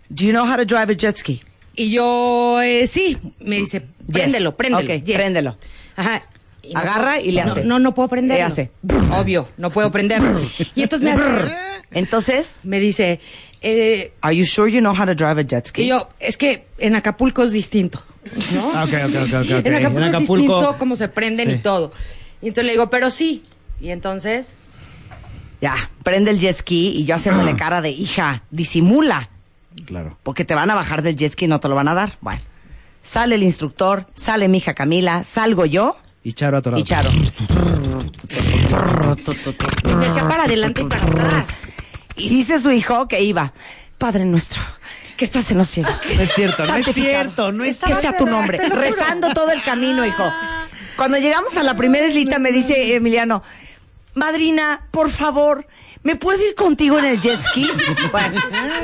Do you know how to drive a jet ski? Y yo, eh, sí, me dice, préndelo, préndelo. Ok, yes. préndelo. Ajá. Y Agarra y le hace. No, no puedo prenderlo. Le hace. Obvio, no puedo prenderlo. Y entonces me hace, Entonces, me dice, eh, are you sure you know how to drive a jet ski? y yo, es que en Acapulco es distinto, ¿no? Ah, ok, ok, ok. En Acapulco, En es distinto cómo se prenden Sí. y todo. Y entonces le digo, pero sí. Y entonces, Ya, prende el jet ski y yo haciéndole cara de hija, disimula, Claro. porque te van a bajar del jet ski y no te lo van a dar. Bueno, sale el instructor, sale mi hija Camila, salgo yo Y Charo atorado. y Charo. y me hacía para adelante y para atrás. Y dice su hijo que iba, Padre nuestro, que estás en los cielos. No es cierto, no es cierto, no es Que sea tu nombre. Rezando todo el camino, hijo. Cuando llegamos a la primera islita, me dice Emiliano, madrina, por favor, ¿me puedo ir contigo en el jet ski? Bueno,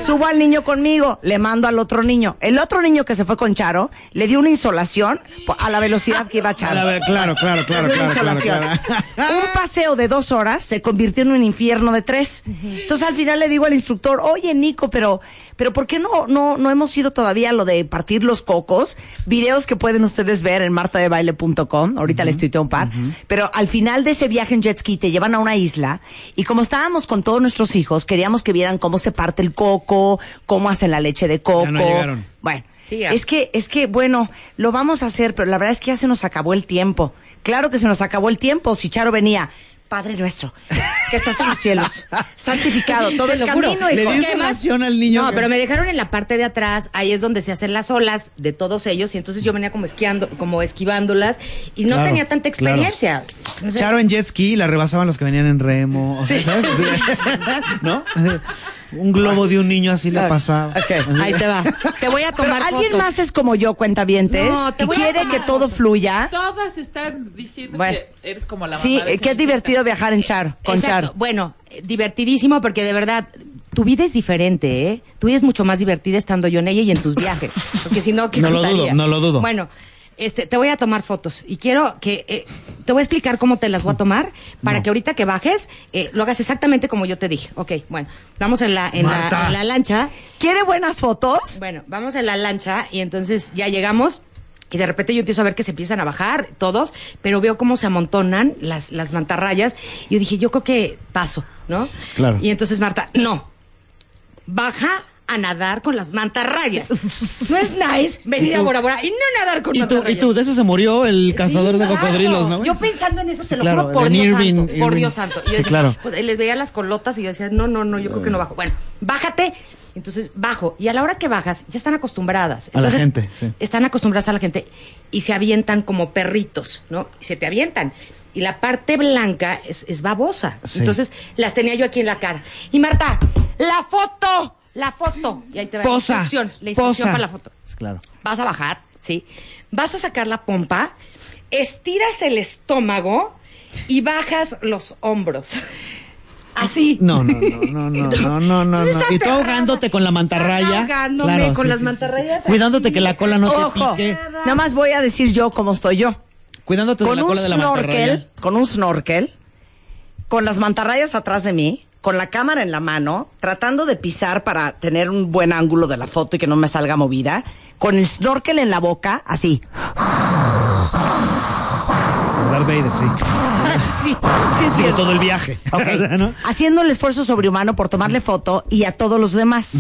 subo al niño conmigo, le mando al otro niño. El otro niño que se fue con Charo, le dio una insolación a la velocidad que iba A Charo. ver, claro, claro, claro, Le dio una claro, claro, insolación. claro. Un paseo de dos horas se convirtió en un infierno de tres. Entonces al final le digo al instructor, oye Nico, pero, pero ¿por qué no, no, no hemos ido todavía a lo de partir los cocos? Videos que pueden ustedes ver en martadebaile.com. Ahorita les tuiteo un par. Pero al final de ese viaje en jet ski te llevan a una isla y como estábamos con todos nuestros hijos, queríamos que vieran cómo se parte el coco, cómo hacen la leche de coco. Ya no llegaron. Bueno, Sí, ya. es que, es que, bueno, lo vamos a hacer, pero la verdad es que ya se nos acabó el tiempo. Claro que se nos acabó el tiempo. Si Charo venía, Padre nuestro, que estás en los cielos, santificado todo el camino. Le hijo. dio al niño. No, que- pero me dejaron en la parte de atrás, ahí es donde se hacen las olas de todos ellos, y entonces yo venía como esquiando, como esquivándolas, y no Claro, tenía tanta claro. experiencia. No sé. Charo en jet ski la rebasaban los que venían en remo. O sea, ¿sabes? ¿No? Un globo de un niño así le pasaba. Ahí te va. Te voy a Pero tomar alguien fotos. más es como yo, cuentavientes, No, te y voy a quiere tomar que todo fotos. fluya. Todas están diciendo Bueno. que eres como la mamá Sí, de eh, qué señorita. divertido viajar en Charo, con Exacto. Charo. Bueno, eh, divertidísimo porque de verdad tu vida es diferente, ¿eh? Tu vida es mucho más divertida estando yo en ella y en tus viajes. Porque si no, ¿qué No lo dudo, no lo dudo. Bueno, este, te voy a tomar fotos y quiero que eh, te voy a explicar cómo te las voy a tomar para que ahorita que bajes eh, lo hagas exactamente como yo te dije. Ok, bueno, vamos en la, en la, en la lancha. ¿Quiere buenas fotos? Bueno, vamos en la lancha y entonces ya llegamos. Y de repente yo empiezo a ver que se empiezan a bajar todos, pero veo cómo se amontonan las, las mantarrayas. Y yo dije, yo creo que paso, ¿no? Claro. Y entonces Marta, no. Baja a nadar con las mantarrayas. No es nice venir a Bora Bora y no nadar con Y tú, mantarrayas. y tú, de eso se murió el cazador Sí, de claro. cocodrilos, ¿no? Yo pensando en eso, Sí, te lo claro, juro por Dios Irving- santo, por. Dios santo. Y yo Sí, decía, claro. pues, les veía las colotas y yo decía, no, no, no, yo creo que no bajo. Bueno, bájate. Entonces bajo. Y a la hora que bajas, ya están acostumbradas. A la gente, sí. Están acostumbradas a la gente y se avientan como perritos, ¿no? Y se te avientan. Y la parte blanca es, es babosa. Sí. Entonces las tenía yo aquí en la cara. Y Marta, la foto, la foto. Y ahí te va la Posa, instrucción, la instrucción posa. para la foto Claro. vas a bajar, ¿sí? Vas a sacar la pompa, estiras el estómago y bajas los hombros. Así. No, no, no, no, no, no, no, no. Y tú ahogándote con la mantarraya. ahogándome Claro, con sí, las sí, mantarrayas sí. Cuidándote que la cola no te Ojo, pique. nada más voy a decir yo cómo estoy yo. Cuidándote de Con la un cola de la mantarraya. snorkel, con un snorkel, con las mantarrayas atrás de mí, con la cámara en la mano, tratando de pisar para tener un buen ángulo de la foto y que no me salga movida, con el snorkel en la boca, así. Darth Vader, sí. Sí, sí, es todo el viaje. ¿No? Haciendo el esfuerzo sobrehumano por tomarle foto y a todos los demás.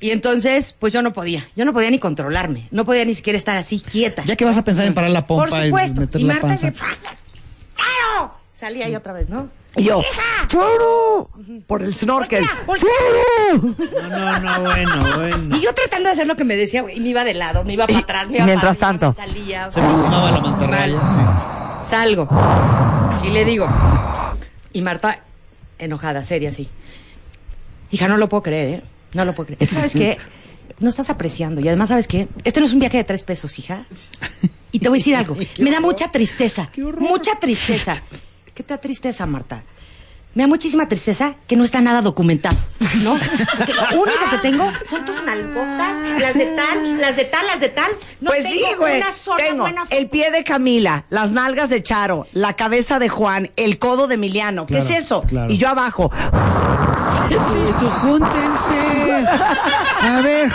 Y entonces, pues yo no podía. Yo no podía ni controlarme. No podía ni siquiera estar así quieta. Ya que vas a pensar en parar la pompa Por y supuesto. meter Y la Marta panza. se... ¡Claro! Salía ahí otra vez, ¿no? Y yo, ¡Choro! Por el snorkel. ¡Choro! No, no, no, bueno, bueno. Y yo tratando de hacer lo que me decía, güey, y me iba de lado, me iba para atrás, me iba Mientras para arriba, tanto. me salía. o Se sea, aproximaba la mantarraya. Mal. Salgo. Y le digo. Y Marta, enojada, seria, así. Hija, no lo puedo creer, ¿eh? No lo puedo creer. Es que, ¿sabes qué? No estás apreciando. Y además, ¿sabes qué? Este no es un viaje de tres pesos, hija. Y te voy a decir algo. Me da mucha tristeza. Mucha tristeza. ¿Qué te da tristeza, Marta? Me da muchísima tristeza que no está nada documentado, ¿no? Porque lo único que tengo son tus nalgotas, las de tal, las de tal, las de tal. No pues sí, tengo güey. una sola Tengo buena foto. el pie de Camila, las nalgas de Charo, la cabeza de Juan, el codo de Emiliano. ¿Qué Claro, es eso? claro. Y yo abajo. Júntense. A ver,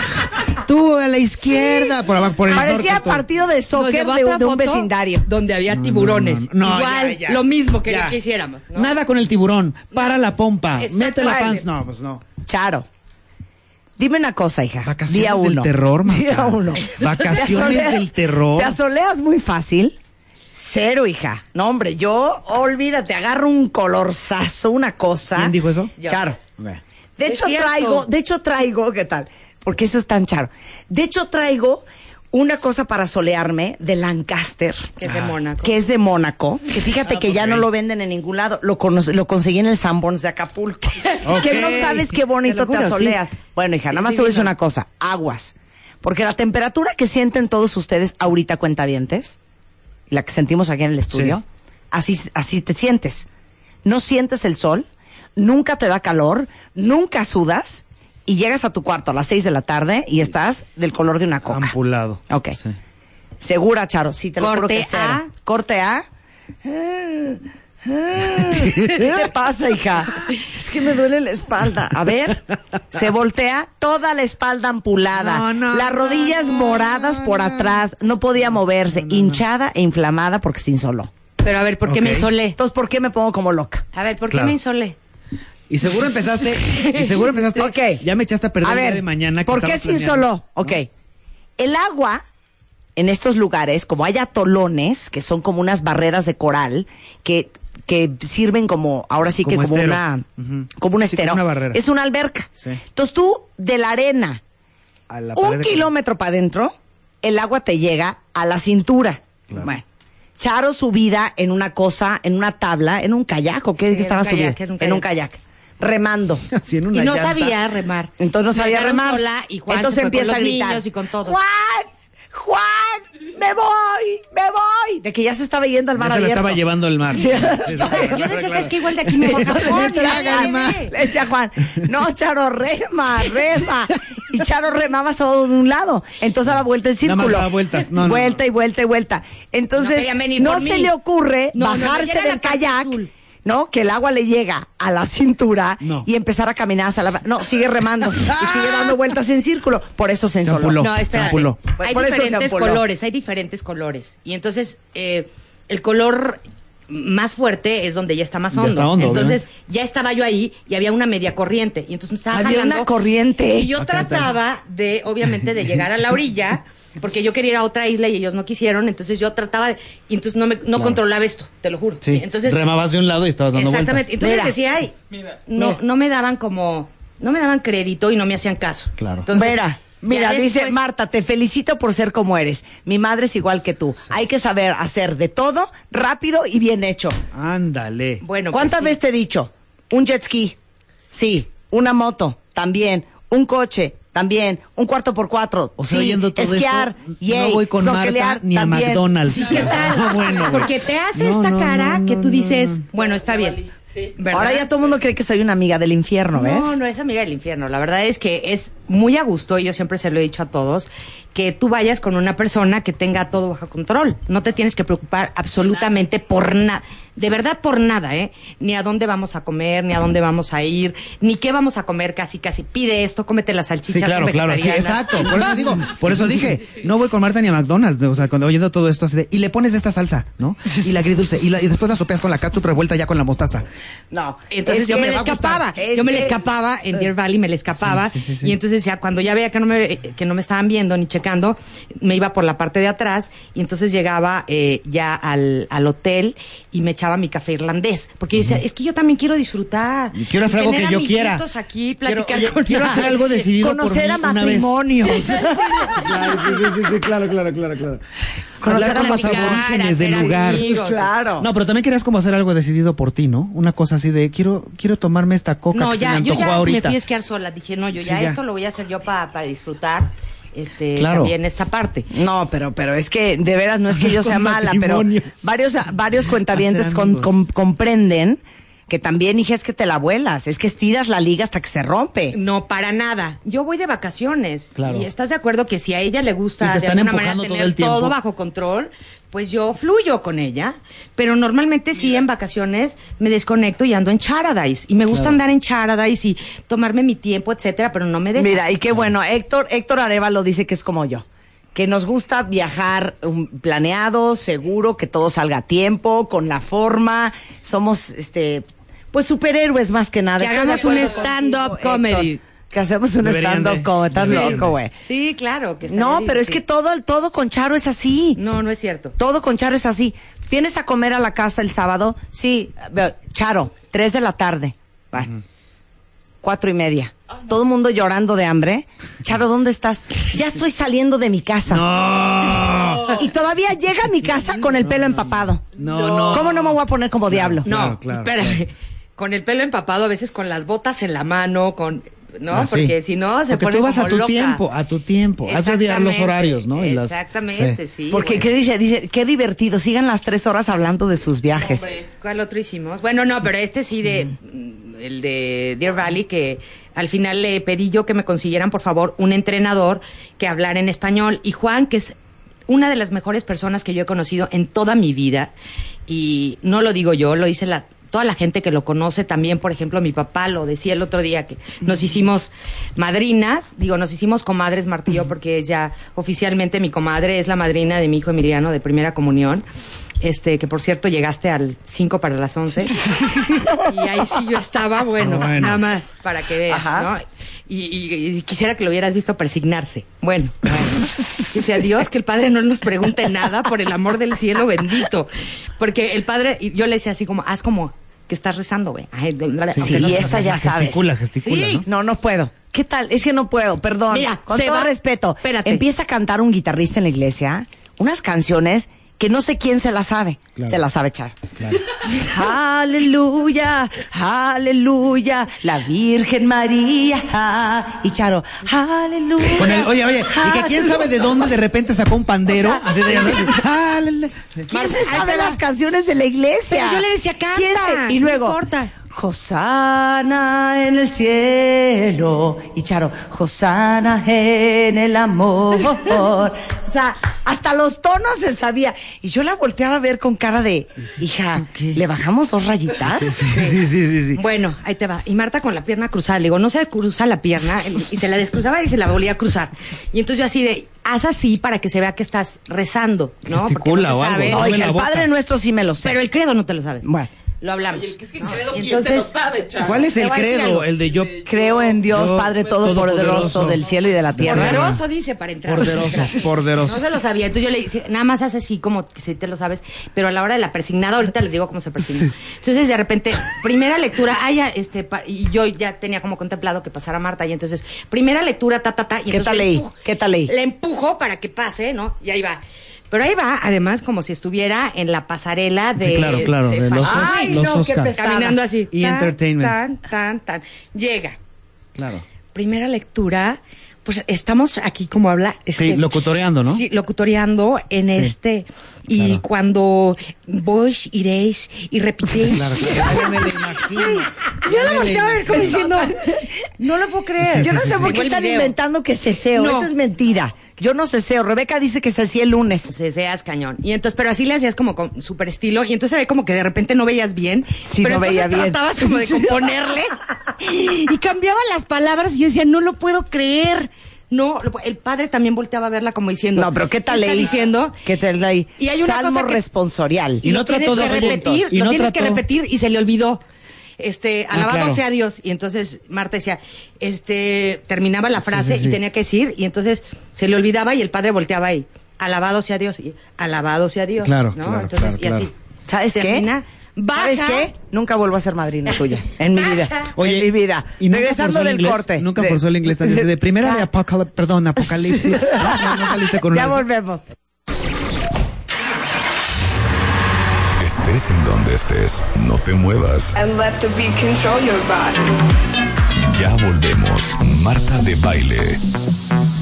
tú a la izquierda. Por abajo, por el Parecía norte, partido de soccer de, un vecindario. Donde había tiburones. No, no, no, Igual, ya, ya. lo mismo que, Ya. que hiciéramos. ¿no? Nada con el tiburón. Para la pompa. Exacto. Mete la panza. No, pues no. Charo. Dime una cosa, hija. Vacaciones Día del uno. terror, Marta. Día uno. Vacaciones ¿Te asoleas- del terror. ¿Te asoleas muy fácil? Cero, hija. No, hombre, yo, olvídate, agarro un colorzazo, una cosa. ¿Quién dijo eso? Yo. Charo. De hecho traigo, de hecho traigo, ¿qué tal? Porque eso es tan charo. De hecho traigo una cosa para solearme de Lancaster. Que es de Mónaco. Que es de Mónaco. Que fíjate Ah, que ya no lo venden en ningún lado. Lo, lo conseguí en el Sanborns de Acapulco. Que no sabes qué bonito Te te, juro, asoleas. sí. Bueno, hija, nada más te voy a decir una cosa. Aguas. Porque la temperatura que sienten todos ustedes ahorita, cuentavientes, y la que sentimos aquí en el estudio, así, así te sientes. No sientes el sol, nunca te da calor, nunca sudas, y llegas a tu cuarto a las seis de la tarde y estás del color de una coca. Ampulado. Ok. Sí. Segura, Charo, sí, te lo juro Corte que cero. A. Corte A. ¿Qué te pasa, hija? Es que me duele la espalda. A ver, se voltea toda la espalda ampulada, No, no, las rodillas no, moradas por atrás, no podía moverse, hinchada e inflamada porque se insoló. Pero a ver, ¿por qué me insolé? Entonces, ¿por qué me pongo como loca? A ver, ¿por qué me insolé? Y seguro empezaste. Y seguro empezaste. Ok. Ya me echaste a perder A el día ver, de mañana. que ¿por qué se insoló? Ok. El agua en estos lugares, como hay atolones, que son como unas barreras de coral, que, que sirven como, ahora sí que Como estero. una, Ujú. como un Sí, estero. como una barrera. Es una alberca. Sí. Entonces tú, de la arena, A la pared un de- kilómetro para adentro, el agua te llega a la cintura. Claro. Bueno. Charo subida en una cosa, en una tabla, en un kayak, ¿o qué Sí, en estaba un kayak, subido? en un En un kayak. kayak. Remando. Así en una Y no llanta. sabía remar. Entonces no sabía remar. sola y Juan Entonces se fue empieza con a gritar. y con todos. Juan, Juan, me voy, me voy. De que ya se estaba yendo al Ya mar se la abierto. estaba llevando el mar. Sí, Yo decía, claro. es que igual de aquí me voy a Japón. Le decía, ya, Juan, ya, le decía Juan, no, Charo, rema, rema. Y Charo remaba solo de un lado. Entonces daba vuelta en Nada más círculo. daba vueltas. No, no, vuelta no. y vuelta y vuelta. No Entonces, no se mí. le ocurre No, no, no, bajarse ya del kayak. azul. ¿No? Que el agua le llega a la cintura No. y empezar a caminar hacia la... No, sigue remando y sigue dando vueltas en círculo. Por eso se ensoló. No, espera. Hay Por diferentes colores, hay diferentes colores. Y entonces, eh, el color más fuerte es donde ya está más Ya hondo. está hondo, entonces, ya estaba yo ahí y había una media corriente. Y entonces me estaba Había jalando. una corriente. Y yo Acá está. trataba de, obviamente, de llegar a la orilla, porque yo quería ir a otra isla y ellos no quisieron. Entonces yo trataba de. Y entonces no, me, no controlaba esto, te lo juro. Sí. Entonces, Remabas de un lado y estabas dando Exactamente. vueltas. Entonces Mira. decía, ay, Mira. no, Mira. no me daban como, no me daban crédito y no me hacían caso. Claro. Entonces, mira, mira, dice Marta, te felicito por ser como eres. Mi madre es igual que tú. Hay que saber hacer de todo rápido y bien hecho. Ándale. Bueno, pues ¿Cuántas sí. veces te he dicho? Un jet ski, sí. Una moto, también. Un coche, también. Un cuarto por cuatro, O sea, sí. oyendo todo Esquiar, esto, yay. no voy con Marta ni a también. McDonald's. Sí, ¿qué tal? No, bueno, güey. Porque te hace No, esta no, cara no, que tú no, dices, no. bueno, está bien. ¿verdad? Ahora ya todo el mundo cree que soy una amiga del infierno, ¿ves? No, no es amiga del infierno. La verdad es que es muy a gusto, y yo siempre se lo he dicho a todos, que tú vayas con una persona que tenga todo bajo control. No te tienes que preocupar absolutamente por nada. De verdad por nada, ¿eh? Ni a dónde vamos a comer, ni a dónde vamos a ir, ni qué vamos a comer casi, casi. Pide esto, cómete las salchichas. Sí, claro, claro, sí, exacto. Por eso digo, por eso dije, no voy con Marta ni a McDonald's, o sea, cuando oyendo todo esto así de, y le pones esta salsa, ¿no? Y la agridulce, y, la- y después la sopeas con la ketchup revuelta ya con la mostaza. No. Entonces Es yo me la escapaba, Es yo me la escapaba en Deer Valley, me la escapaba Sí, sí, sí, sí. y entonces ya cuando ya veía que no me que no me estaban viendo ni checando, me iba por la parte de atrás y entonces llegaba eh, ya al, al hotel y me echaba mi café irlandés, porque yo decía, es que yo también quiero disfrutar, Y quiero hacer algo que yo quiera. Quiero, platicar oye, con quiero hacer algo decidido Conocer por mí a una vez. matrimonios. Claro, sí, sí, sí, sí, claro, claro, claro, claro. Conocer Hablar a con los aborígenes del lugar. amigos. Claro. No, pero también querías como hacer algo decidido por ti, ¿no? Una cosa así de quiero quiero tomarme esta coca No, que ya, se me yo antojó ya me ahorita. fui a esquiar sola, dije, no, yo Sí, ya, ya. esto lo voy a hacer yo pa- para disfrutar este Claro. también esta parte. No, pero, pero es que de veras no es que yo sea mala, pero varios, varios cuentavientes con- comprenden que también, hija, es que te la vuelas, es que estiras la liga hasta que se rompe. No, para nada. Yo voy de vacaciones. Claro. Y estás de acuerdo que si a ella le gusta de están alguna manera empujando todo tener el tiempo. todo bajo control, pues yo fluyo con ella. Pero normalmente sí en vacaciones me desconecto y ando en Paradise. Y me gusta andar en Paradise y tomarme mi tiempo, etcétera, pero no me deja. Mira, y qué bueno, Héctor, Héctor Arevalo dice que es como yo. Que nos gusta viajar um, planeado, seguro, que todo salga a tiempo, con la forma. Somos, este, pues superhéroes más que nada. Que hagamos un stand-up comedy. Que hacemos un stand-up comedy. Estás loco, güey. Sí, claro. Que No, pero es que todo, todo con Charo es así. No, no es cierto. Todo con Charo es así. ¿Vienes a comer a la casa el sábado? Sí, Charo, tres de la tarde. Bueno, cuatro y media. Todo el mundo llorando de hambre. Charo, ¿dónde estás? Ya estoy saliendo de mi casa. Y todavía llega a mi casa con el pelo empapado. No, no. ¿Cómo no me voy a poner como diablo? No, Claro, claro, espérame. Con el pelo empapado, a veces con las botas en la mano, con. ¿No? Ah, sí. Porque si no, se Porque pone tú vas a tu loca. tiempo, a tu tiempo. Has de odiar los Exactamente, horarios, ¿no? Y las- Exactamente, sí. Porque. ¿qué dice? Dice, qué divertido. Sigan las tres horas hablando de sus viajes. Hombre, ¿Cuál otro hicimos? Bueno, no, pero este sí de mm, el de Deer Valley que al final le pedí yo que me consiguieran por favor un entrenador que hablara en español y Juan que es una de las mejores personas que yo he conocido en toda mi vida y no lo digo yo, lo dice la toda la gente que lo conoce también, por ejemplo, mi papá lo decía el otro día que nos hicimos madrinas, digo, nos hicimos comadres Martillo porque ella oficialmente mi comadre es la madrina de mi hijo Emiliano de primera comunión. Este, que por cierto llegaste al 5 para las 11. y ahí sí yo estaba, bueno, Bueno. nada más para que veas, Ajá. ¿no? Y, y- y quisiera que lo hubieras visto persignarse. Bueno, bueno. Dice a Dios que el Padre no nos pregunte nada por el amor del cielo bendito. Porque el Padre, y yo le decía así como, haz como que estás rezando, güey. Sí, no- y esta ya sabes. Gesticula, gesticula, Sí. ¿no? No, no puedo. ¿Qué tal? Es que no puedo, perdón. Mira, con se todo va- respeto. Espérate. Empieza a cantar un guitarrista en la iglesia unas canciones que no sé quién se las sabe. Claro. Se las sabe echar. Aleluya, aleluya, la Virgen María. Y Charo, aleluya. Con el- oye, oye, y que quién sabe de dónde de repente sacó un pandero. O sea, así de la, la. ¿Quién se sabe las canciones de la iglesia? Pero yo le decía, canta, ¿Quién se- Y no luego, importa. Josana en el cielo. Y Charo, Josana en el amor. O sea, hasta los tonos se sabía. Y yo la volteaba a ver con cara de, hija, ¿le bajamos dos rayitas? Sí, sí, sí, sí. Bueno, ahí te va. Y Marta con la pierna cruzada. Le digo, no se cruza la pierna. Y se la descruzaba y se la volvía a cruzar. Y entonces yo así de, haz así para que se vea que estás rezando, ¿no? Porque Gesticula no o algo. ¿no? Oiga, el. Padre Nuestro sí me lo sé. Pero el credo no te lo sabes. Bueno. Lo hablamos. Oye, es que el ¿no? credo, Y ¿quién te lo entonces- sabe? ¿Cuál es el credo? El de yo. Creo en Dios, Yo- Padre Todopoderoso Todopoderoso. del cielo y de la tierra. Poderoso dice para entrar. Poderoso, poderoso. No se lo sabía. Entonces yo le dije, nada más hace así como que si te lo sabes, pero a la hora de la persignada, ahorita les digo cómo se persigna. Entonces de repente, primera lectura, ya, este, y yo ya tenía como contemplado que pasara Marta, y entonces, primera lectura, ta, ta, ta. Y ¿Qué tal le leí? ¿Qué tal leí? Le empujo para que pase, ¿no? Y ahí va. Pero ahí va, además, como si estuviera en la pasarela de. Sí, claro, claro, de los fashion. Os- Ay, los no, qué Oscar. pesada. Caminando así. Y tan, entertainment. Tan, tan, tan. Llega Claro. primera lectura, pues estamos aquí como habla. Sí, locutoreando, ¿no? Sí, locutoreando en este. Y claro. cuando vos iréis y repitéis. Claro, claro. Ya me lo imagino. Yo lo volteaba a ver como diciendo, no lo puedo creer. Yo no sé por qué están video. inventando que ceseo. No. Eso es mentira. Yo no ceseo. Rebeca dice que cesé el lunes. Se seas cañón. Y entonces, pero así le hacías como con super estilo. Y entonces se ve como que de repente no veías bien. Sí, pero no entonces veía bien. tratabas como de componerle. y cambiaba las palabras. Y yo decía, no lo puedo creer. No, el padre también volteaba a verla como diciendo. No, pero ¿qué tal leí? diciendo? ¿Qué tal leí? Y hay una Salmo cosa que- responsorial. Y no trató que dos repetir. Y lo no tienes que repetir y se le olvidó. Este, Ah, alabado claro. sea Dios. Y entonces Marta decía, este, terminaba la frase sí, sí. y tenía que decir, y entonces se le olvidaba y el padre volteaba ahí. Alabado sea Dios, y alabado sea Dios. Claro, ¿no? claro, entonces, claro, y así. ¿Sabes qué? Baja. ¿Sabes qué? Nunca vuelvo a ser madrina tuya. En mi vida. Oye, en mi vida. Y nunca Regresando forzó el del inglés, corte. Nunca De- forzó el inglés. tan- De primera de Apocalipsis, perdón, Apocalipsis. No, no, no saliste con una. Ya de volvemos. Estés en donde estés, no te muevas. And let the beat control your body. Ya volvemos. Marta de baile.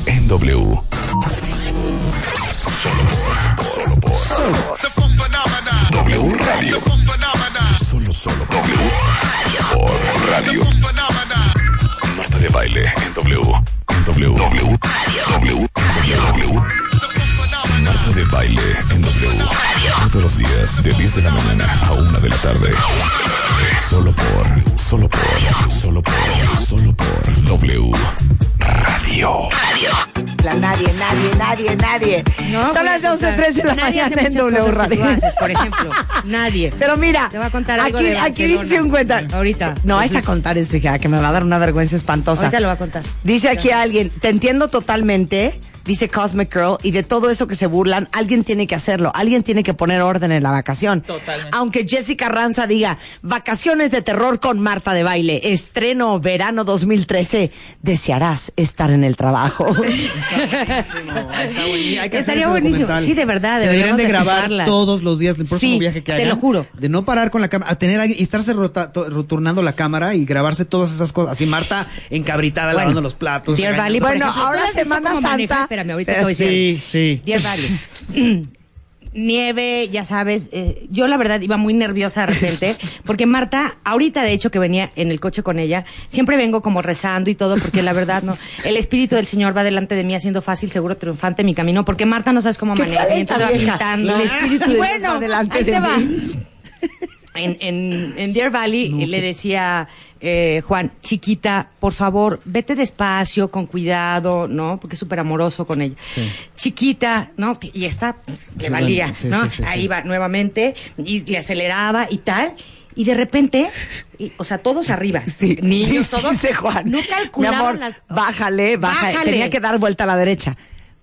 En W. Solo por. Solo por. W Radio. Solo, solo por. W. Por radio. Marta de baile en W. En W. W. W. W. Marta de baile en W. Todos los días de 10 de la mañana a 1 de la tarde. Solo por, solo por, solo por, solo por W Radio. La nadie, nadie, nadie, nadie. No, Son a las 11.13 de la mañana en W cosas que Radio. tú haces, por ejemplo. Nadie. Pero mira, Te voy a contar algo aquí, de aquí dice un cuenta. Ahorita. No vais a contar eso, hija, que me va a dar una vergüenza espantosa. Ahorita lo va a contar. Dice aquí alguien, te entiendo totalmente, dice Cosmic Girl, y de todo eso que se burlan, alguien tiene que hacerlo, alguien tiene que poner orden en la vacación. Totalmente. Aunque Jessica Ranza diga, vacaciones de terror con Marta de baile, estreno verano 2013, desearás estar en el trabajo. Hay que hacer Estaría ese buenísimo. documental. Sí, de verdad, Se deberían de grabar empezarla. todos los días el próximo Sí, viaje que te hagan. lo juro. De no parar con la cámara, a tener alguien y estarse rota- to- roturnando la cámara y grabarse todas esas cosas. Así Marta encabritada Bueno, lavando los platos. Valley, Bueno, ejemplo, ¿tú ahora Semana? Santa. Espérame, ahorita decir. Sí, sí. Dear Valley. Nieve, ya sabes, eh, yo la verdad iba muy nerviosa de repente, porque Marta, ahorita de hecho que venía en el coche con ella, siempre vengo como rezando y todo, porque la verdad no, el Espíritu del Señor va delante de mí haciendo fácil, seguro, triunfante mi camino, porque Marta no sabes cómo maneja, y entonces va pintando. El Espíritu de Dios bueno, va delante ahí de te va. En, en, en Deer Valley le decía eh, Juan, chiquita, por favor, vete despacio, con cuidado, ¿no? Porque es súper amoroso con ella. Chiquita, ¿no? Y esta le Sí, valía, sí, ¿no? sí, sí, Ahí sí. va nuevamente y le aceleraba y tal. Y de repente, y- o sea, todos arriba, Sí, niños, sí, todos. dice Juan. No Mi calculaban amor, las- bájale, bájale. Bájale. Tenía que dar vuelta a la derecha.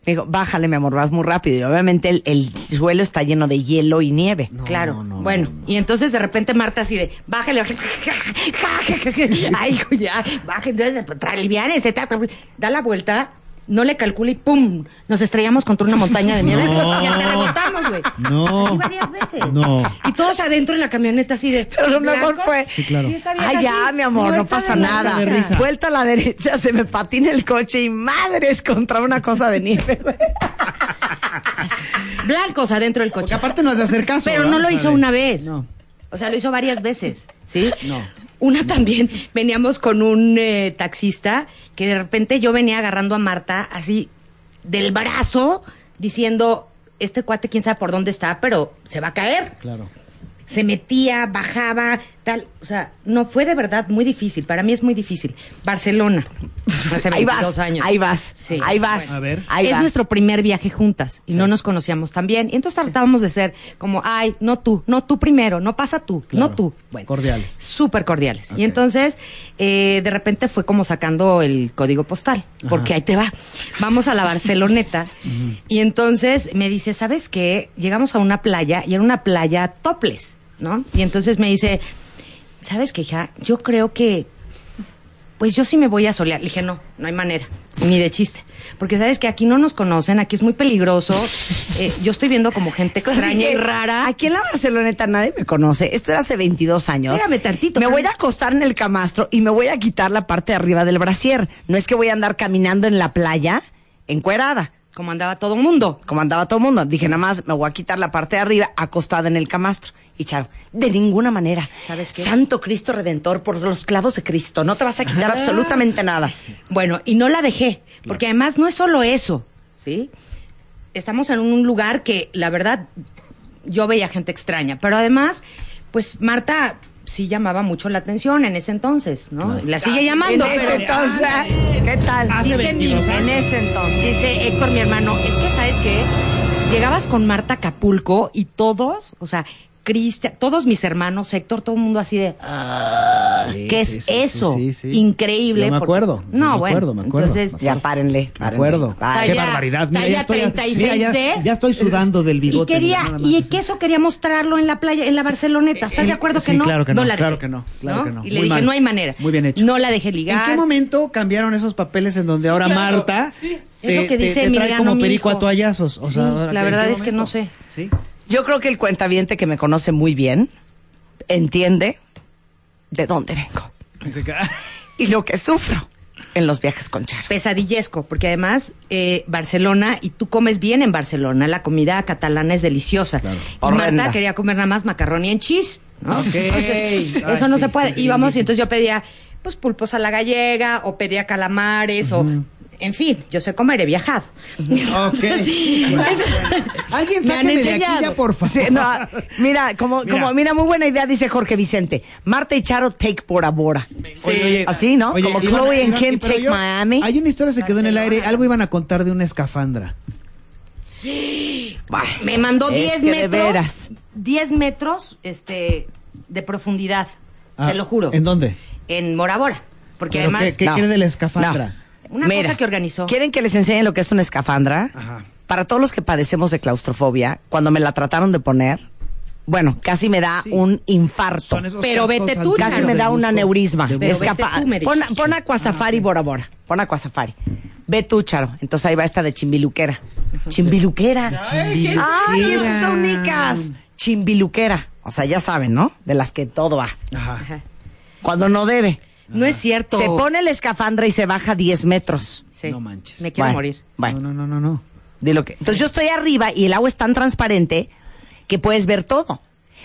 Me dijo, bájale, mi amor, vas muy rápido. Y obviamente el, el suelo está lleno de hielo y nieve. claro. bueno, y entonces de repente Marta así de, bájale, bájale. Ay, hijo, ya, bájale, entonces, aliviánese, ta, ta, da la vuelta, no le calcula y ¡pum! Nos estrellamos contra una montaña de nieve No. y hasta rebotamos, güey. No. Así varias veces. No. Y todos adentro en la camioneta así de. Pero lo mejor fue. Sí, claro. Ay, ya, mi amor, no pasa nada. Vuelta a la derecha, se me patina el coche y madres contra una cosa de nieve. güey. Blancos adentro del Porque coche. aparte no has de hacer caso. Pero ¿verdad? no lo hizo una vez. No. O sea, lo hizo varias veces, ¿sí? No. Una también, veníamos con un eh, taxista que de repente yo venía agarrando a Marta así del brazo diciendo, este cuate quién sabe por dónde está, pero se va a caer. Claro. Se metía, bajaba, tal. O sea, no fue de verdad muy difícil. Para mí es muy difícil. Barcelona, hace Ahí 22 vas, años. ahí vas, Sí. ahí vas. A ver. Ahí es vas. nuestro primer viaje juntas y no nos conocíamos tan bien. Y entonces tratábamos de ser como, ay, no tú, no tú primero, no pasa tú, Claro. no tú. Bueno, Cordiales. Súper cordiales. Y entonces, eh, de repente fue como sacando el código postal, porque ahí te va. Vamos a la Barceloneta. y entonces me dice, ¿sabes qué? Llegamos a una playa y era una playa topless, ¿no? Y entonces me dice, ¿sabes qué, hija? Yo creo que pues yo sí me voy a solear. Le dije, no, no hay manera, ni de chiste. Porque sabes que aquí no nos conocen, aquí es muy peligroso. Eh, yo estoy viendo como gente extraña y rara. Aquí en la Barceloneta nadie me conoce. Esto era hace 22 años. Espérame tantito, Me voy a acostar en el camastro y me voy a quitar la parte de arriba del brasier. No es que voy a andar caminando en la playa encuerada. Como andaba todo el mundo. Como andaba todo el mundo. Dije, nada más me voy a quitar la parte de arriba acostada en el camastro. Y Charo, de ninguna manera. ¿Sabes qué? Santo Cristo Redentor, por los clavos de Cristo, no te vas a quitar absolutamente nada. Bueno, y no la dejé, porque además no es solo eso, ¿sí? Estamos en un lugar que, la verdad, yo veía gente extraña, pero además, pues Marta sí llamaba mucho la atención en ese entonces, ¿no? Y La sigue llamando, en ese pero... entonces, ¿qué tal? Dice mi, En ese entonces. dice Héctor, mi hermano, es que, ¿sabes qué? Llegabas con Marta Acapulco y todos, o sea, Cristian, todos mis hermanos, Héctor, todo el mundo así de... "Ah, Sí, ¿Qué sí, es sí, eso? sí, sí. Increíble. Yo me acuerdo, No, me bueno, acuerdo, me acuerdo. entonces... Ya párenle. Me párenle. acuerdo. Qué barbaridad. Mira, ya estoy, 36 mira, ya, estoy sudando del Y bigote. quería, nada más y que eso quería mostrarlo en la playa, en la Barceloneta. ¿Estás de acuerdo que Sí, no? claro que no, la claro que no, claro que no. Y le Muy dije, mal. no hay manera. Muy bien hecho. No la dejé ligar. ¿En qué momento cambiaron esos papeles en donde ahora claro, Marta sí. Es lo que dice te trae Emiliano, como mi perico hijo. a toallazos? O Sí, sea, la ¿en verdad es que no sé. ¿Sí? Yo creo que el cuentaviente que me conoce muy bien entiende de dónde vengo y lo que sufro en los viajes con Charo. Pesadillesco, porque además eh, Barcelona, y tú comes bien en Barcelona, la comida catalana es deliciosa. Y Horrenda. Marta quería comer nada más macarroni en cheese, ¿no? Ok. Entonces, Ay, eso no sí, se puede. sí, y y entonces yo pedía, pues, pulpos a la gallega, o pedía calamares, o... En fin, yo sé comer, he viajado. Entonces, Alguien me han sáqueme de aquí enseñado. ya, por favor. Sí, no, mira, como, Mira. como, mira, muy buena idea, dice Jorge Vicente. Marta y Charo take Bora Bora. Oye, oye, Así, ¿no? oye, como iban- Chloe and Kim take yo- Miami. Hay una historia que se quedó en el aire. Algo iban a contar de una escafandra. me mandó Es 10 que de metros. veras. 10 metros este, de profundidad. Ah, te lo juro. ¿En dónde? En Bora Bora. Porque ¿Pero además. qué- qué No. quiere de la escafandra? Una Mira, cosa que organizó. ¿Quieren que les enseñe lo que es una escafandra? Ajá. Para todos los que padecemos de claustrofobia, cuando me la trataron de poner, bueno, casi me da un infarto. Pero vete tú, Casi me da un aneurisma. Escapa- tú, me pon, pon Aquasafari Bora Bora. Pon Aquasafari. Ve tú, Charo. Entonces ahí va esta de chimbiluquera. Chimbiluquera. Ay, Ay, esas son únicas. Chimbiluquera. O sea, ya saben, ¿no? De las que todo va. Ajá. Cuando no debe. No es cierto. Se pone la escafandra y se baja 10 metros. Sí. No manches. Me quiero Bueno, morir. Bueno, No, no, no, no, no. de lo que. Entonces yo estoy arriba y el agua es tan transparente que puedes ver todo.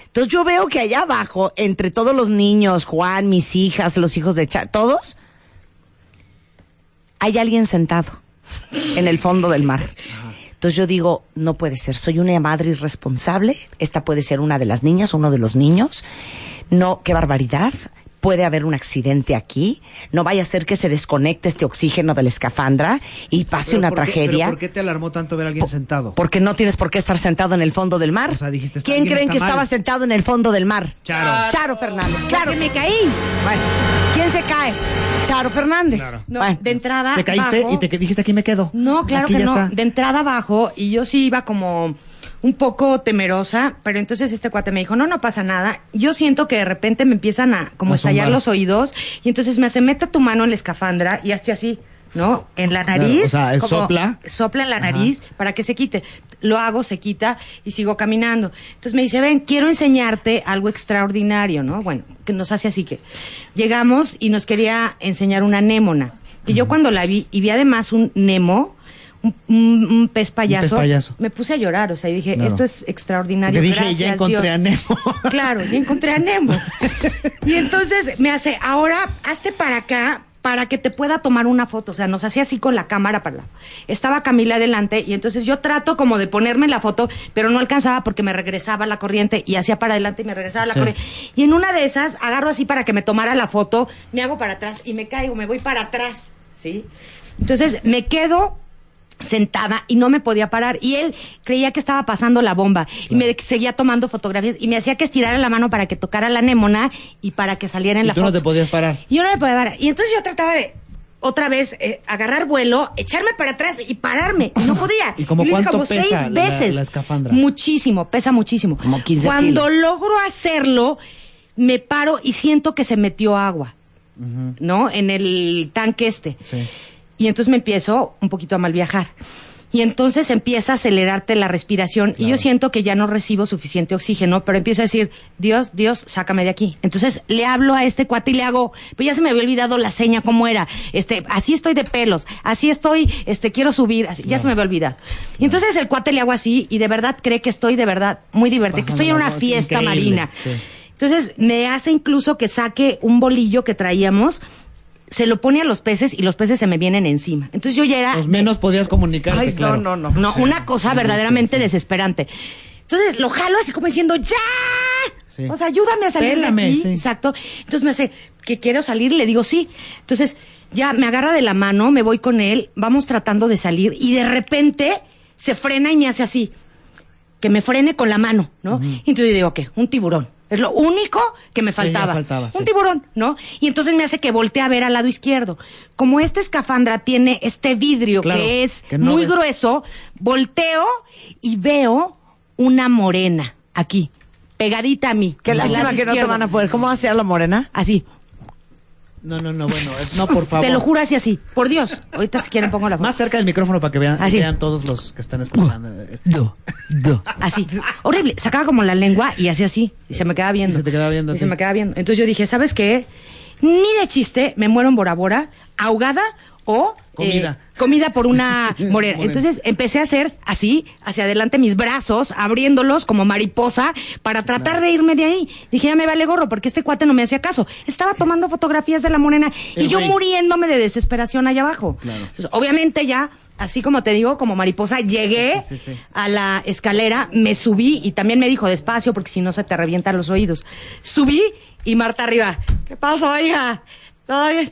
Entonces yo veo que allá abajo, entre todos los niños, Juan, mis hijas, los hijos de Char, todos, hay alguien sentado en el fondo del mar. Entonces yo digo, no puede ser, soy una madre irresponsable, esta puede ser una de las niñas, uno de los niños. No, qué barbaridad. Puede haber un accidente aquí. No vaya a ser que se desconecte este oxígeno de la escafandra y pase Pero una ¿por qué- tragedia. pero ¿Por qué te alarmó tanto ver a alguien sentado? Porque no tienes por qué estar sentado en el fondo del mar. O sea, dijiste, ¿Quién creen que mal. estaba sentado en el fondo del mar? Charo. Charo Fernández. Claro. que me caí. Bueno, ¿quién se cae? Charo Fernández. No, Bueno, de entrada. Te caíste bajo. y te que- dijiste aquí me quedo. No, claro Aquí que no. está. De entrada abajo y yo sí iba como un poco temerosa, pero entonces este cuate me dijo, no, no pasa nada. Yo siento que de repente me empiezan a como A estallar los oídos y entonces me hace, meta tu mano en la escafandra y hazte así. ¿No? En la Claro, nariz. o sea, sopla. Sopla en la nariz para que se quite. Lo hago, se quita y sigo caminando. Entonces me dice, ven, quiero enseñarte algo extraordinario, ¿no? Bueno, que nos hace así que. Llegamos y nos quería enseñar una anémona. Que yo cuando la vi y vi además un Nemo, un, un- un pez payaso, payaso. me puse a llorar. O sea, y dije, esto es extraordinario. Porque dije, gracias, ya encontré Dios". a Nemo. Claro, ya encontré a Nemo. y entonces me hace, ahora hazte para acá para que te pueda tomar una foto. O sea, nos hacía así con la cámara para la... Estaba Camila adelante y entonces yo trato como de ponerme la foto, pero no alcanzaba porque me regresaba la corriente y hacía para adelante y me regresaba la Sí. corriente. Y en una de esas agarro así para que me tomara la foto, me hago para atrás y me caigo, me voy para atrás, ¿sí? Entonces me quedo sentada y no me podía parar y él creía que estaba pasando la bomba y me seguía tomando fotografías y me hacía que estirara la mano para que tocara la anémona y para que saliera en Y la tú foto. no te podías parar. Y yo no me podía parar. Y entonces yo trataba de otra vez eh, agarrar vuelo, echarme para atrás y pararme. Y no podía. ¿Y como cuánto como pesa seis la- veces. la escafandra? Muchísimo, pesa muchísimo. Como 15 Cuando kilos. logro hacerlo, me paro y siento que se metió agua. ¿no? En el tanque este. Y entonces me empiezo un poquito a mal viajar. Y entonces empieza a acelerarte la respiración y yo siento que ya no recibo suficiente oxígeno, pero empiezo a decir, Dios, Dios, sácame de aquí. Entonces le hablo a este cuate y le hago, pues ya se me había olvidado la seña cómo era. Este, así estoy de pelos, así estoy, este, quiero subir, así, ya se me había olvidado. Y entonces el cuate le hago así y de verdad cree que estoy de verdad muy divertida, que estoy en una fiesta marina. Entonces me hace incluso que saque un bolillo que traíamos, se lo pone a los peces y los peces se me vienen encima. Entonces yo ya era... Pues menos podías comunicarte, Ay, claro. no, no, no. No, una cosa verdaderamente desesperante. Entonces lo jalo así como diciendo, ¡ya! Sí. O sea, ayúdame a salir Pélame, de aquí. sí. Exacto. Entonces me hace, que quiero salir, le digo sí. Entonces ya me agarra de la mano, me voy con él, vamos tratando de salir y de repente se frena y me hace así, que me frene con la mano, ¿no? Y entonces yo digo, ¿qué? Un tiburón. Es lo único que me faltaba. faltaba, Un sí. tiburón, ¿no? Y entonces me hace que voltee a ver al lado izquierdo. Como esta escafandra tiene este vidrio Claro, que es que no muy ves. grueso, volteo y veo una morena aquí, pegadita a mí. Qué lástima que no te van a poder. ¿Cómo va a ser la morena? Así. No, no, no, bueno, eh, no, por favor. Te lo juro así, así. Por Dios. Ahorita si quieren pongo la foto. Más cerca del micrófono para que vean, Así. vean todos los que están escuchando. Eh, Así. Horrible. Sacaba como la lengua y hacía así. Y se me quedaba viendo. Y se te quedaba viendo Y se me quedaba viendo. Entonces yo dije, ¿sabes qué? Ni de chiste me muero en Bora Bora, ahogada o Comida. eh, comida por una morena. Entonces empecé a hacer así, hacia adelante mis brazos, abriéndolos como mariposa para tratar de irme de ahí. Dije, ya me vale gorro, porque este cuate no me hacía caso. Estaba tomando fotografías de la morena y yo muriéndome de desesperación allá abajo. Entonces, obviamente ya, así como te digo, como mariposa, llegué Sí, sí, sí. a la escalera, me subí y también me dijo despacio porque si no se te revientan los oídos. Subí y Marta arriba. ¿Qué pasó, hija? ¿Todo bien?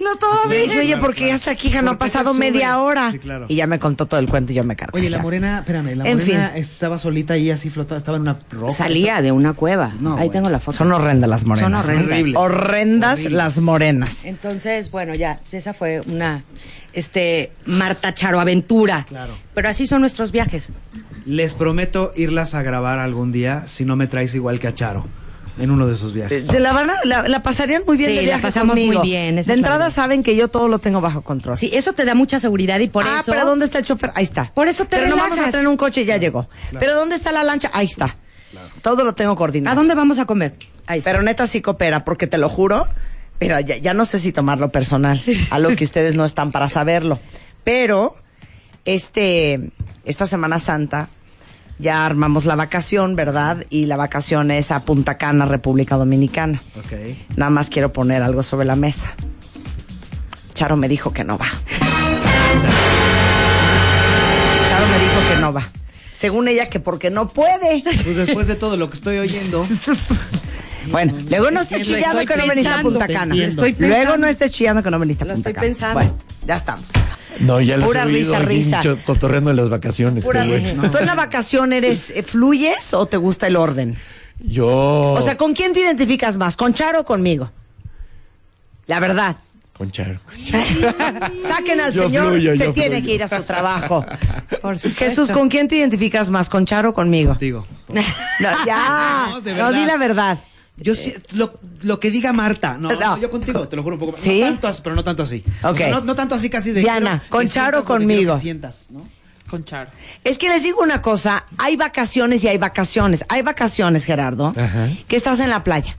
No, no bien. dije, oye, porque ya hasta aquí hija, no ha ¿Por qué te pasado media hora. Sí, claro. Y ya me contó todo el cuento y yo me cargo. Oye, la morena, espérame, la En morena fin. estaba solita ahí así flotando, estaba en una roca. Salía de una cueva. No, Ahí bueno. tengo la foto. Son horrendas las morenas. Son horrendas. Horribles. Horrendas Horribles. las morenas. Entonces, bueno, ya, esa fue una, este, Marta Charo aventura. Claro. Pero así son nuestros viajes. Les prometo irlas a grabar algún día si no me traes igual que a Charo en uno de esos viajes. Se la van a, la, la pasarían muy bien Sí, de la viaje pasamos muy bien, De la entrada saben que yo todo lo tengo bajo control. Sí, eso te da mucha seguridad y por ah, eso. pero ¿dónde está el chofer? Ahí está. Por eso te Pero no vamos a tener un coche, ya llegó. Pero ¿dónde está la lancha? Ahí está. Todo lo tengo coordinado. ¿A dónde vamos a comer? Ahí está. Pero neta sí coopera, porque te lo juro, mira, ya, ya no sé si tomarlo personal, a lo que ustedes no están para saberlo. Pero, este, esta Semana Santa, ya armamos la vacación, ¿verdad? Y la vacación es a Punta Cana, República Dominicana. Ok. Nada más quiero poner algo sobre la mesa. Charo me dijo que no va. Charo me dijo que no va. Según ella, que porque no puede. Pues después de todo lo que estoy oyendo, Bueno, luego no estés Lo chillando estoy que no veniste a. Punta Cana. Estoy. Luego no estés chillando que no veniste a Lo Punta estoy Cana. pensando. Bueno, ya estamos. No, ya les Pura he oído risa, al risa. cotorreando en las vacaciones. Pura risa. ¿Tú en la vacación eres eh, fluyes o te gusta el orden? Yo. O sea, ¿con quién te identificas más? ¿Con Charo o conmigo? La verdad. Con Charo. Saquen al Yo señor, fluyo, se tiene fluyo. que ir a su trabajo. Por supuesto. Jesús, ¿con quién te identificas más? ¿Con Charo o conmigo? digo. No, ya. No, di la verdad. Yo sí, lo, lo que diga Marta. No, No. no, yo contigo, te lo juro un poco. ¿Sí? No tanto así, pero no tanto así. O Ok. sea, no, no tanto así casi de. Diana, quiero ¿con Charo o conmigo? que sientas, ¿no? Con Charo. Es que les digo una cosa, hay vacaciones y hay vacaciones. Hay vacaciones, Gerardo, Ajá. que estás en la playa.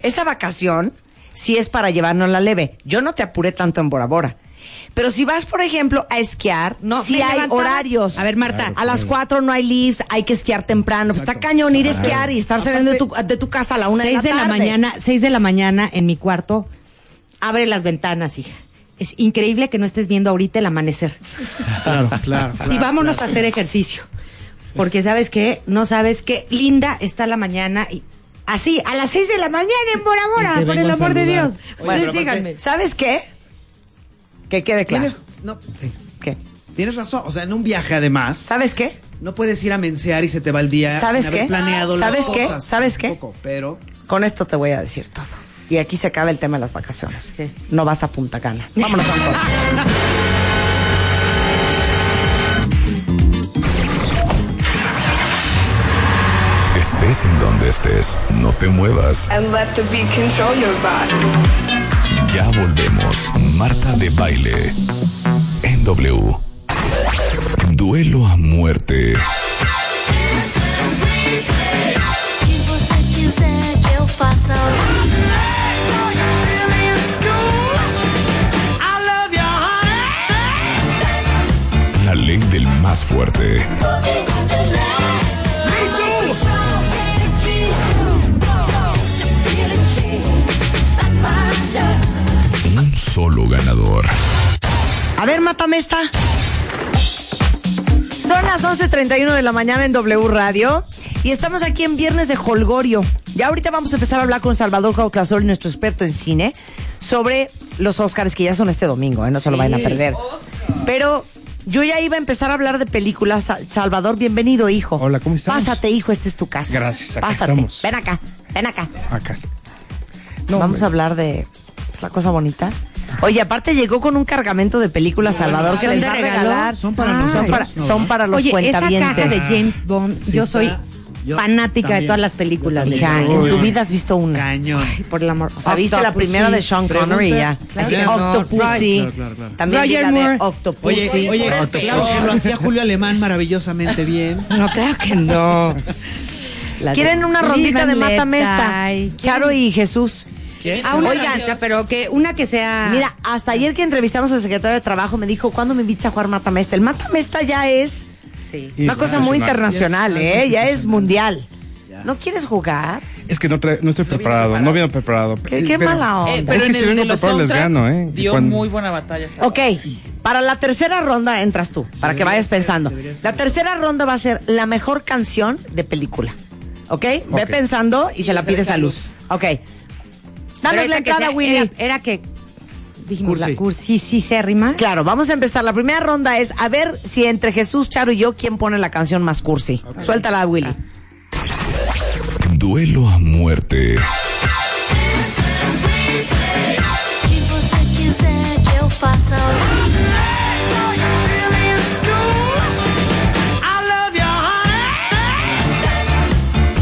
Esa vacación sí es para llevarnos la leve. Yo no te apuré tanto en Bora Bora. Pero si vas, por ejemplo, a esquiar, No, sí me hay levantabas- horarios. A ver, Marta. Claro. A las cuatro no hay leaves, hay que esquiar temprano. Pues está cañón ir a esquiar y estar saliendo de tu, de tu casa a la una seis de la de la tarde. mañana, seis de la mañana en mi cuarto. Abre las ventanas, hija. Es increíble que no estés viendo ahorita el amanecer. Claro, claro. y vámonos a hacer ejercicio. Porque sabes qué, no sabes qué linda está la mañana y así, a las seis de la mañana en Bora por el amor de. Dios. Ustedes síganme. ¿Sabes qué? Que quede claro. Tienes, no, sí. ¿Qué? Tienes razón. O sea, en un viaje además, ¿Sabes qué? no puedes ir a mensear y se te va el día ¿Sabes sin haber qué? planeado las ¿Sabes qué? cosas. ¿Sabes qué? Pero Con esto te voy a decir todo. Y aquí se acaba el tema de las vacaciones. No vas a Punta Cana. Vámonos a un Estés en donde estés, no te muevas. And let the beat control your body. Ya volvemos. Marta de baile. En W. Duelo a muerte. que você quiser que eu faça. La ley del más fuerte. Ganador. A ver, mátame esta. Son las 11.31 de la mañana en W Radio y estamos aquí en Viernes de Holgorio. Ya ahorita vamos a empezar a hablar con Salvador Cauclasol, nuestro experto en cine, sobre los Oscars que ya son este domingo, ¿eh? no se lo vayan a perder. Pero yo ya iba a empezar a hablar de películas. Sa- Salvador, bienvenido, hijo. Hola, ¿cómo estás? Pásate, hijo, esta es tu casa. Gracias, acá Pásate. estamos. Ven acá, ven acá. Acá. Vamos a hablar de pues, la cosa bonita. Oye, aparte llegó con un cargamento de películas, Salvador, que ¿Son les va a regalar. Son para Ah, nosotros, son para, ¿no? son para los Oye, esa cuentavientes. caja de James Bond, yo soy Yo fanática de todas las películas. de en tu vida has visto una. Cañón. Ay, por el amor. O sea, viste la Octopussy. primera de Sean Connery ya. Claro Así, que no. Octopussy. Claro, claro, claro. También Roger la de Moore. Octopussy. Oye, oye, Octopussy. claro que lo hacía Julio Alemán maravillosamente bien. No, claro que no. ¿Quieren una rondita de and Let Mátame esta? Die. Charo y Jesús. Ah, una Oigan. pero que una que sea. Mira, hasta ayer que entrevistamos al secretario de Trabajo me dijo, ¿cuándo me invitas a jugar Mátame esta? El Mátame esta ya es sí. una cosa muy internacional, Ya es ¿eh? Ya es mundial. ¿No quieres jugar? Es que no, trae- no estoy preparado, no viene preparado. Qué, qué Pero- mala onda. Eh, pero que en si el vengo preparado les gano, ¿eh? dio Cuando- muy buena batalla. Ok, para la tercera ronda entras tú, para que vayas pensando. La tercera ronda va a ser la mejor canción de película. ¿Ok? Ve pensando y se la pides a Luz. Ok. Danos la entrada, sea- Willy. Era, era que. Dijimos Cursi. la cursi, sí, se rima. Claro, vamos a empezar. La primera ronda es a ver si entre Jesús, Charo y yo, ¿quién pone la canción más cursi? Suéltala, Willy. Duelo a muerte.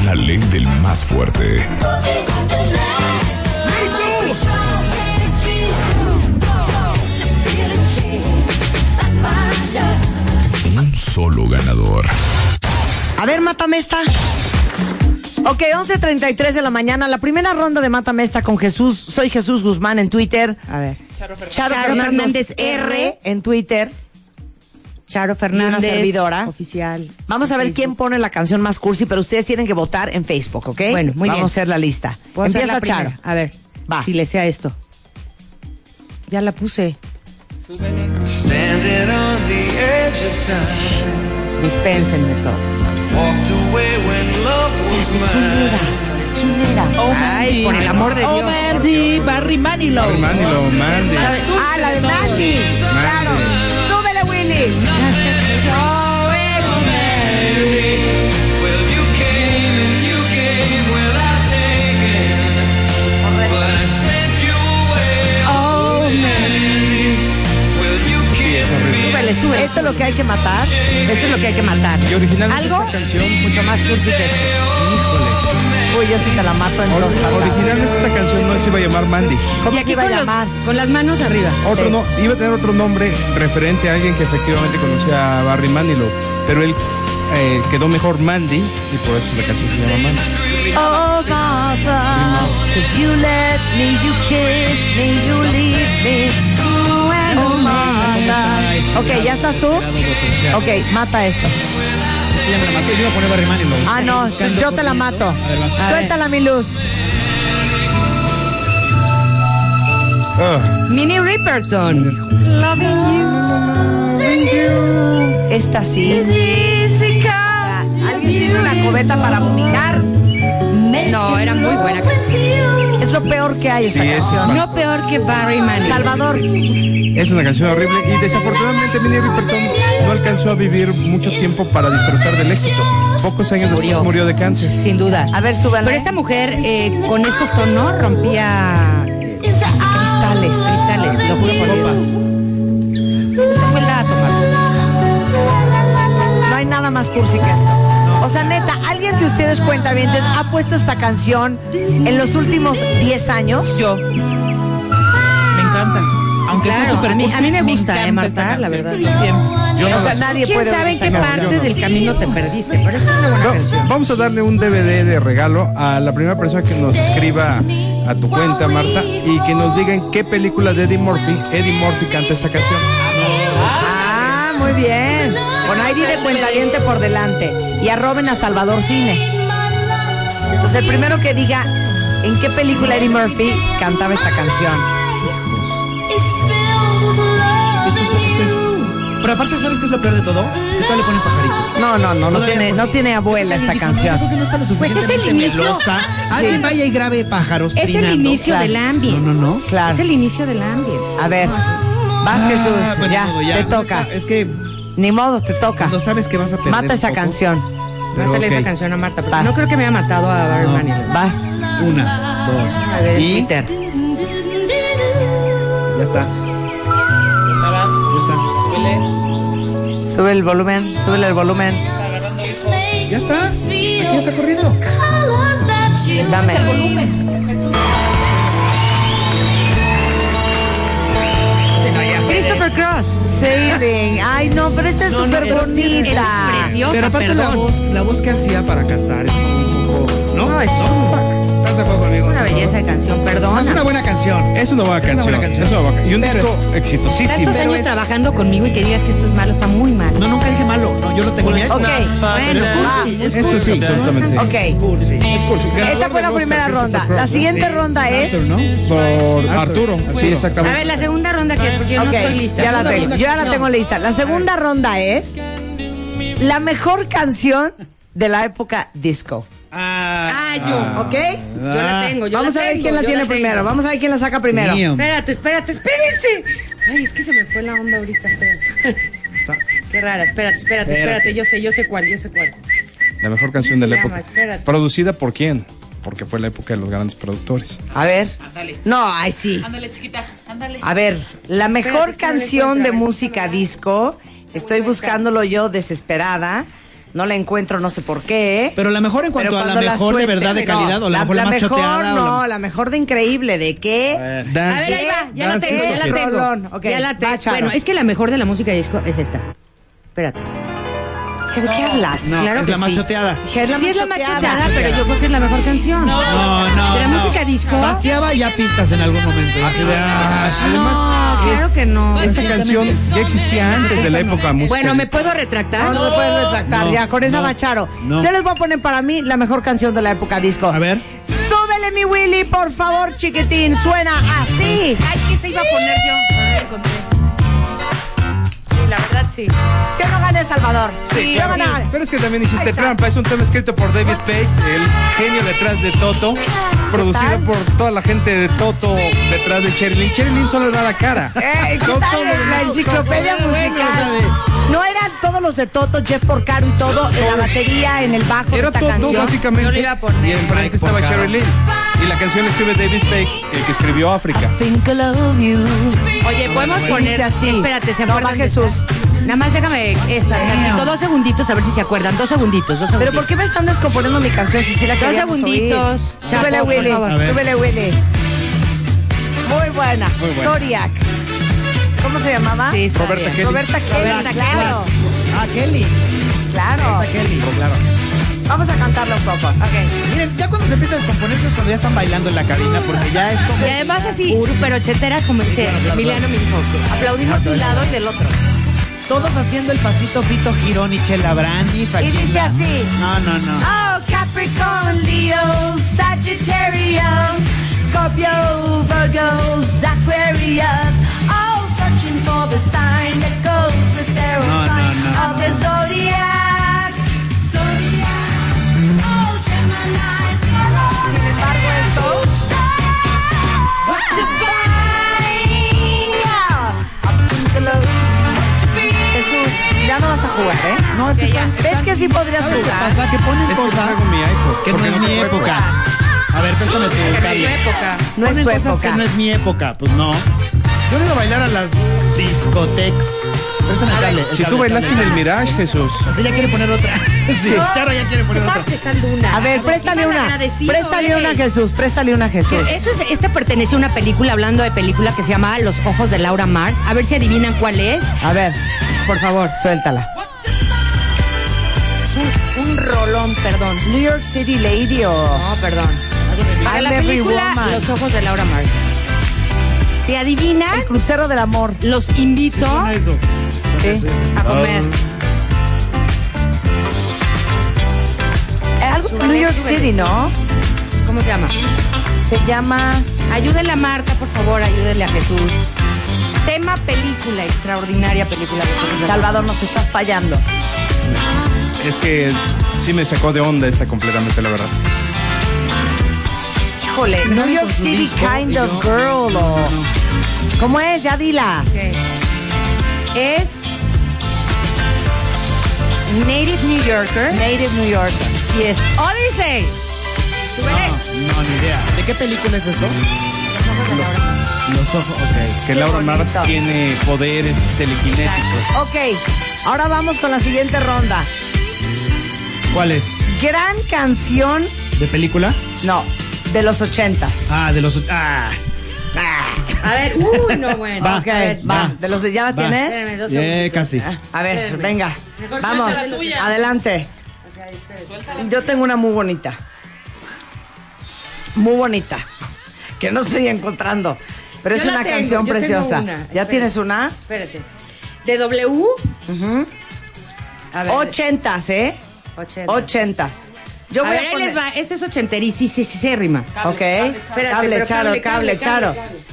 La ley del más fuerte. A ver, mátame esta. Ok, 11.33 de la mañana. La primera ronda de Mátame esta con Jesús. Soy Jesús Guzmán en Twitter. A ver. Charo, Charo Fernández Fernández R en Twitter. Charo Fernández. servidora. Oficial. Vamos a ver Facebook. quién pone la canción más cursi, pero ustedes tienen que votar en Facebook, ¿ok? Bueno, muy Vamos bien. a hacer la lista. Puedo hacer Empieza la. Charo. A ver. Va. Si le sea esto. Ya la puse. Standing on the edge of time. Dispénsenme todos. Walked away when love was mine. ¿Quién era? Oh, Ay, Mandy. por el amor de Oh, Dios. Mandy, Barry Manilow. Barry Manilow, Mandy. Ah, la de Mandy. Claro. Súbele, Willy. Súbele. Esto es lo que hay que matar. Esto es lo que hay que matar. Y originalmente Algo esta canción, mucho más cursi que esto. Uy, yo sí te la mato en or- dos palabras. originalmente esta canción no se iba a llamar Mandy. ¿Cómo Y se aquí iba a con, los- llamar? con las manos arriba. Otro Sí. no, iba a tener otro nombre referente a alguien que efectivamente conocía a Barry Manilow, pero él eh, quedó mejor Mandy y por eso la canción se llama Mandy. Oh, Martha, 'cause you let me, you kiss me, you leave me. Oh, Martha. Ok, ¿ya estás tú? Ok, mata esto. Es que ya me la maté. Yo iba a poner Barry Manilow. Ah, no, yo te la mato. A ver, vas. Suéltala, mi luz. Ah, Mini Ripperton. Esta sí. ¿Alguien tiene una cubeta para vomitar? No, era muy buena canción. Es lo peor que hay esta Sí, canción. No peor que Barry Manilow. Salvador, es una canción horrible y desafortunadamente Minnie Riperton no alcanzó a vivir mucho tiempo para disfrutar del éxito. Pocos años después Murió. murió de cáncer. Sin duda. a ver, súbela. Pero esta mujer eh, con estos tonos rompía eh, cristales, cristales, lo juro por Dios. Tomar. No hay nada más cursi que esto. O sea, neta, ¿alguien de ustedes cuentavientes ha puesto esta canción en los últimos 10 años? Yo. Me encanta. Aunque Claro, sea súper a mí- cursi, a mí me gusta, encanta eh, Marta, la verdad. Siempre. Yo no o sea, nadie ¿Quién puede sabe en qué canción. parte del camino te perdiste? Pero es una buena No, canción. vamos a darle un DVD de regalo a la primera persona que nos escriba a tu cuenta, Marta, y que nos diga en qué película de Eddie Murphy Eddie Murphy canta esta canción. Ah, muy bien. Con ID de cuentaviente por delante. Y arroben a Salvador Cine. Entonces, el primero que diga en qué película Eddie Murphy cantaba esta canción. Pero aparte, ¿sabes qué es lo peor de todo? Que todavía le ponen pajaritos. No, no, no, no tiene, pues, no tiene abuela esta canción. que no está lo Pues es el inicio. melosa. Alguien Sí. vaya y grabe pájaros Es el trinando. inicio claro. del ambiente. No, no, no. Claro. Es el inicio del ambiente. A ver, vas Ah, Jesús, pues, ya, modo, te toca. Es que Ni modo, te toca. cuando sabes que vas a perder Mata esa poco, canción. pero Mátale esa canción a Marta, porque no creo que me haya matado a Barry No. Manilow. Vas. Una, dos. A ver, y Peter. ya está. Ya está. Sube el volumen, sube el volumen. Ya está. Aquí está corriendo. Dame. Christopher Cross. Sailing. Ay, no, pero esta es No, no, súper es- es- bonita. es preciosa, Pero aparte la perdón. voz, la voz que hacía para cantar es como un poco, ¿no? No, es ¿Estás de acuerdo conmigo? una belleza de canción, No, es perdón. una buena canción. Es una buena Es una canción. buena canción. es una buena ca- Y un Pero- disco exitosísimo. Tantos años es- trabajando conmigo y que digas que esto es malo, está muy mal. No, nunca dije malo. No, yo lo tengo bien. Ok, Pero es ah, cursi, es es cursi. absolutamente. ok. Cursi. Es cursi. Esta fue la primera ronda. La siguiente ronda es. ¿no? Por Arturo. Sí, A exactamente. ver, la segunda ronda que es, porque yo no estoy lista. ya la Segunda tengo. ronda Yo ya la no. tengo lista. La segunda ronda es la mejor canción de la época disco. Ah, yo. ¿Ok? Yo la tengo, yo Vamos la a ver tengo, quién la tiene primero. Vamos a ver quién la saca primero. Damn. Espérate, espérate, espérense. Ay, es que se me fue la onda ahorita. fea. Qué rara, espérate, espérate, espérate. Yo sé, yo sé cuál, yo sé cuál. La mejor canción de la llama? época. Espérate. ¿Producida por quién? Porque fue la época de los grandes productores. A ver. Ándale. No, ay sí. Ándale, chiquita. Ándale. A ver, la mejor Espérate, es que no la canción de música disco. Estoy buscándolo yo desesperada. No la encuentro, no sé por qué. Pero la mejor en cuanto a la mejor de verdad de no, calidad o la, mejor la, más choteada. no, la- la mejor de increíble. ¿De qué? A ver, ahí va, ya la tengo, ya la tengo. Ya la tengo. Bueno, es que la mejor de la música disco es esta. Espérate. ¿Qué- ¿De qué hablas? No, Claro es que la sí. choteada. ¿Qué sí es la más choteada, pero yo creo que es la mejor canción. No, no. ¿De la no. música disco? Vaciaba ya pistas en algún momento. Así de, ah, No, claro que no. Esta canción ya existía antes de la época musical. Bueno, ¿me puedo retractar? No, no me puedes retractar, No, ya, con esa no, Macharo. no. Yo les voy a poner para mí la mejor canción de la época disco. A ver. Súbele mi Willy, por favor, chiquitín. Suena así. Ay, es que se iba a poner yo. No la encontré. Sí, la verdad sí. Si no gane Salvador. Sí, no gane. Pero es que también hiciste trampa. Es un tema escrito por David Page, el genio detrás de Toto, producido por toda la gente de Toto detrás de Cherilyn. Cherilyn solo da la cara. Eh, ¿qué tal la enciclopedia Bueno, musical? De- No eran todos los de Toto, Jeff Porcaro y todo, en la batería, en el bajo de Era esta todo canción. básicamente. Yo le iba a poner. Y enfrente estaba Porcaro. Cherilyn. Y la canción la escribe David Page, el que escribió África. Think I love you. Oye, podemos Dice poner. así. Espérate, se No, acuerdan va de Jesús. esta? Nada más déjame esta, tantito, dos segunditos a ver si se acuerdan. Dos segunditos, dos Pero segunditos. ¿por qué me están descomponiendo mi canción si sí la Dos queríamos segunditos. oír? Chapo, Súbele, por Willy. favor. A ver. Súbele, Willy. Muy buena. Muy buena. Zodiac. ¿Cómo se llamaba? Sí, está Roberta. Kelly. Roberta Kelly, Roberta claro. Ah, Kelly. Claro. Kelly, claro. Vamos a cantarlo un poco. Miren, ya cuando se empieza a descomponerse es cuando ya están bailando en la cabina, porque ya es como. Y además así, súper ochenteras, como dice Emiliano mismo. Aplaudiendo de un lado y del otro. Todos haciendo el pasito Fito Girón y Chela Brandi. Y dice así. No, no, no. Oh, Capricorn, Leo, Sagittarius, Scorpio, Virgos, Aquarius. Oh, ya no vas a jugar, ¿eh? No, es que están- ¿Ves que sí podrías ¿Sabes qué jugar? pasa? Que ponen Es que cosas traigo mi iPod. que no es mi época. A ver, préstame tu Que no es cable. época. No es tu época. que no es mi época. Pues no. Yo no iba a bailar a las discotecas Préstame el cable. el Si cable, tú bailaste en cable. el Mirage, Jesús. Así ya quiere poner otra. Sí, Charo ya quiere poner Estaba otra. prestando una. A ver, préstale una. Préstale una, Jesús. Préstale una, Jesús. Esto es, esta pertenece a una película, hablando de película que se llama Los Ojos de Laura Mars. A ver si adivinan cuál es. A ver, Por favor. suéltala. Un, un rolón, perdón. New York City Lady o. No, perdón. La every película woman. Los Ojos de Laura Mars. Si adivinan, El crucero del amor. los invito Suena eso. Sí. a comer. Eh, Algo de New York súbele. City, ¿no? ¿Cómo se llama? Se llama. Ayúdenle a Marta, por favor, ayúdenle a Jesús. Tema película, extraordinaria película. Laura Salvador, nos estás fallando. Es que sí me sacó de onda esta completamente, la verdad. Híjole, New York City kind of girl o. ¿Cómo es? Ya dila. Ok. Es Native New Yorker Native New Yorker. y es Odyssey. Súbele. No, ni idea. ¿De qué película es esto? Los ojos de Laura. Los ojos, ok. Que Laura Mars tiene poderes telequinéticos. Ok, ahora vamos con la siguiente ronda. ¿Cuál es? Gran canción, ¿De película? no, de los ochentas. Ah, de los. Ah. A ver, uy, no, bueno. Va, Ok, A ver, va. va. ¿De los de ya la Va. tienes? espérame, dos Yeah, segunditos. casi. A ver, Espérame. venga. Mejor Vamos, suéltala la tuya. adelante. Yo tengo una muy bonita. Muy bonita. Que no estoy encontrando. Pero es Yo una tengo, canción yo preciosa. una. ¿Ya Espérate. tienes una? Espérese. De W. A ver. Ochentas, ¿eh? Ochenta. Ochentas. Yo a voy ver, a ahí poner... les va. Este es ochenteri, sí, sí, sí, se rima. Ok. Espérate, Cable, charo, cable, cable, cable, charo. cable, cable.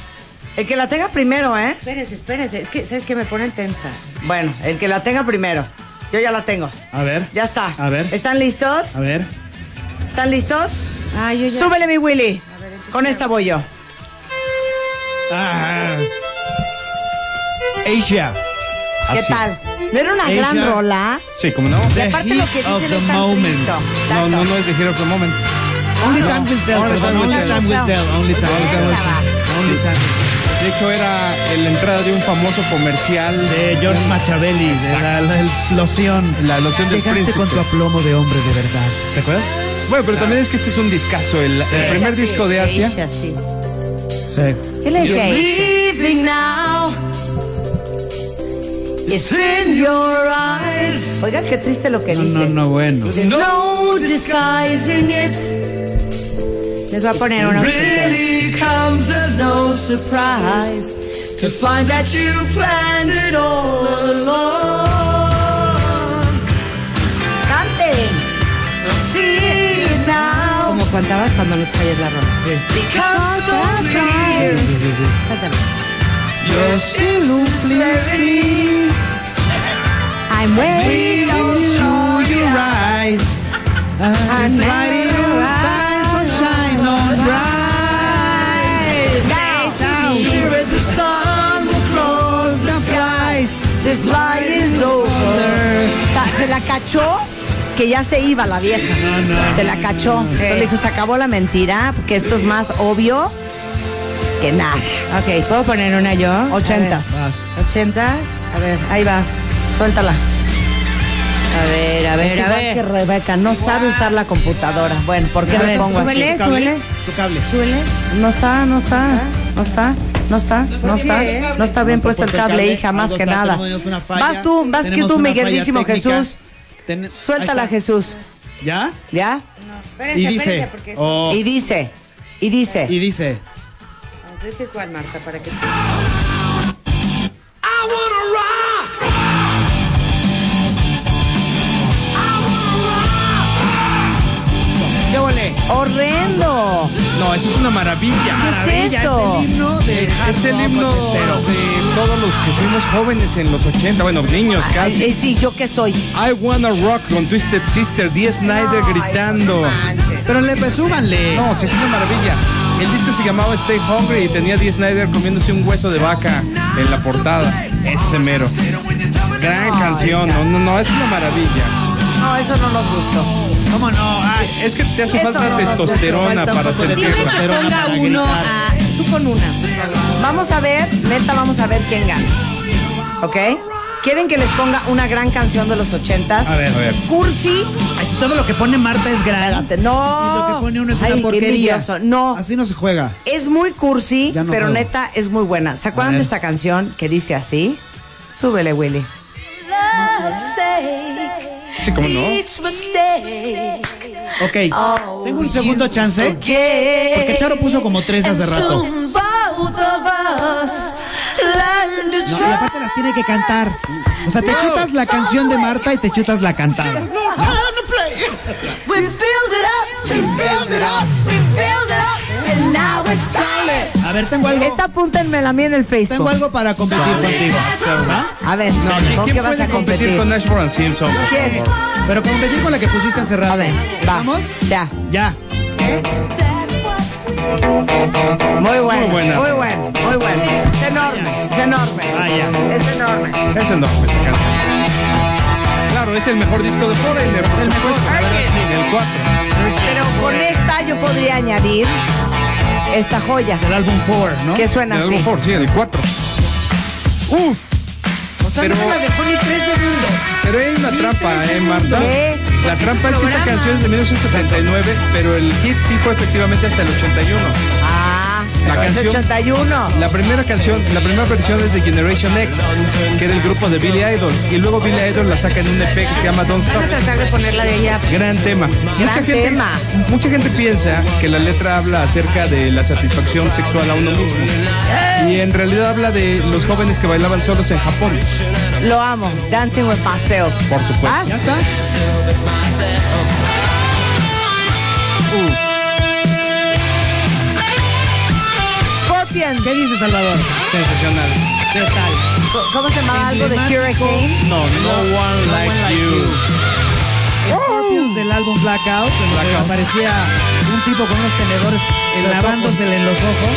El que la tenga primero, ¿eh? Espérense, espérense. Es que, ¿sabes qué? Me ponen tensa. Bueno, el que la tenga primero. Yo ya la tengo. A ver. Ya está. A ver. ¿Están listos? A ver. ¿Están listos? Ah, yo ya. Súbele mi Willy. Con esta voy yo. Ah. Asia. ¿Qué Así. tal? ¿No era una Asia. gran rola? Sí, ¿cómo no? Y The aparte lo que heat of dicen the es tan moment. triste. No, no, no es de Hero of the Moment. Only No. time will tell, Only perdón. time will Only tell. time will tell. Only time will tell. De hecho, era la entrada de un famoso comercial De George Machiavelli, de la, loción. La loción del Llegaste príncipe. con tu aplomo de hombre de verdad. ¿Te acuerdas? Bueno, pero también es que este es un discazo. El, el primer Sí, disco de Asia. Asia, sí. Sí. ¿Qué le dice ahí? Leaving now. It's in your eyes. Oiga, qué triste lo que No, dice. no, no, bueno. No disguising it. Les voy a poner una. Really comes as no surprise to find that you planned it all along. ¡Canten! See it now. Como cantabas cuando nos traías la rola. Becomes so clear. Sí, sí, sí. Your simplicity. I'm waiting. Your eyes. Lighting your eyes, sunshine on bright. Down. Here as the sun will cross the skies. This light is over. O sea, se la cachó que ya se iba la vieja. se la cachó. Entonces dijo, se acabó la mentira, porque esto es más obvio que nada. Ok, ¿puedo poner una yo? Ochentas. Ochenta. A ver, ahí va. Suéltala. A ver, a Es ver, a igual ver. que Rebeca, no sabe usar la computadora. Bueno, ¿por qué A me ver, pongo súbele, así? súbele. Tu cable. Súbele. No está, no está, no está, no está, no está, no está bien No puesto el puesto el cable, hija, más que nada. Vas tú, vas que tú, Miguelísimo. Jesús. Suéltala. Jesús. ¿Ya? ¿Ya? Espérense, Y espérense, dice. porque es- oh, Y dice, y dice. y dice. Vamos a decir cuál, Marta, para que... I wanna rock. ¿Qué volé? ¡Horrendo! No, eso es una maravilla. ¿Qué es eso? El himno de Es el himno de todos los que fuimos jóvenes en los 80, bueno, niños Ay, casi. eh, sí, ¿yo qué soy? I Wanna Rock con Twisted Sister, Dee Snyder gritando. Pero le pues, súbanle. No, sí, es una maravilla. El disco se llamaba Stay Hungry y tenía Dee Snyder comiéndose un hueso de vaca en la portada. Ese mero. Gran canción, no, no, no, es una maravilla. No, eso no nos gustó. ¿Cómo no? Ay, Es que te hace Eso falta no, testosterona falta para. Dime que ponga uno a... Tú con una. Vamos a ver, neta, vamos a ver quién gana. ¿Ok? ¿Quieren que les ponga una gran canción de los ochentas? A ver, a ver. Cursi. Así todo lo que pone Marta es gran. Espérate, no. Y lo que pone uno es Ay, una porquería. No. Así no se juega. Es muy cursi, no pero juego. neta es muy buena. ¿Se acuerdan de esta canción que dice así? Súbele, Willy. Sí, ¿cómo no? Ok. Tengo un segundo chance. Porque Charo puso como tres hace rato. No, y aparte las tiene que cantar. O sea, te chutas la canción de Marta y te chutas la cantada. A ver, tengo algo. Esta apúntenmela a mí en el Facebook. Tengo algo para competir contigo. ¿Va? A ver, No, ¿y ¿con quién qué vas a competir competir? con Ashford and Simpson? ¿Quién? Pero competir con la que pusiste hace rato. A ver, va. ¿Vamos? Ya. Ya. Muy bueno, Muy buena. muy bueno, muy bueno. Es enorme, es enorme. Ah, ya. Es enorme. Es enorme esa canción. Claro, es el mejor disco de Foreigner, por supuesto. El 4. Pero con esta yo podría añadir esta joya Del álbum 4, ¿no? que suena El así. álbum Four, sí, el 4. Uf, O sea, Pero- no me la dejó ni tres segundos. pero hay una trampa, ¿eh, Marta? ¿Qué? La trampa es que esta canción es de 1969, pero el hit sí fue efectivamente hasta el 81. Ah, La canción- 81. La primera canción, la primera versión es de Generation X, que era el grupo de Billy Idol. Y luego Billy Idol la saca en un EP que se llama Don't Stop. Vamos a tratar de ponerla de ella. Gran tema. mucha gente, tema. mucha gente piensa que la letra habla acerca de la satisfacción sexual a uno mismo. Y en realidad habla de los jóvenes que bailaban solos en Japón. Lo amo. Dancing with myself. Por supuesto. ¿Vas? ¿Ya está? Scorpions. ¿Qué dice Salvador? Sensacional. ¿Qué tal? ¿Cómo se llamaba algo de Hurricane? No, no one like you. Scorpions del álbum Blackout, en donde aparecía un tipo con unos tenedores lavándosele en los ojos.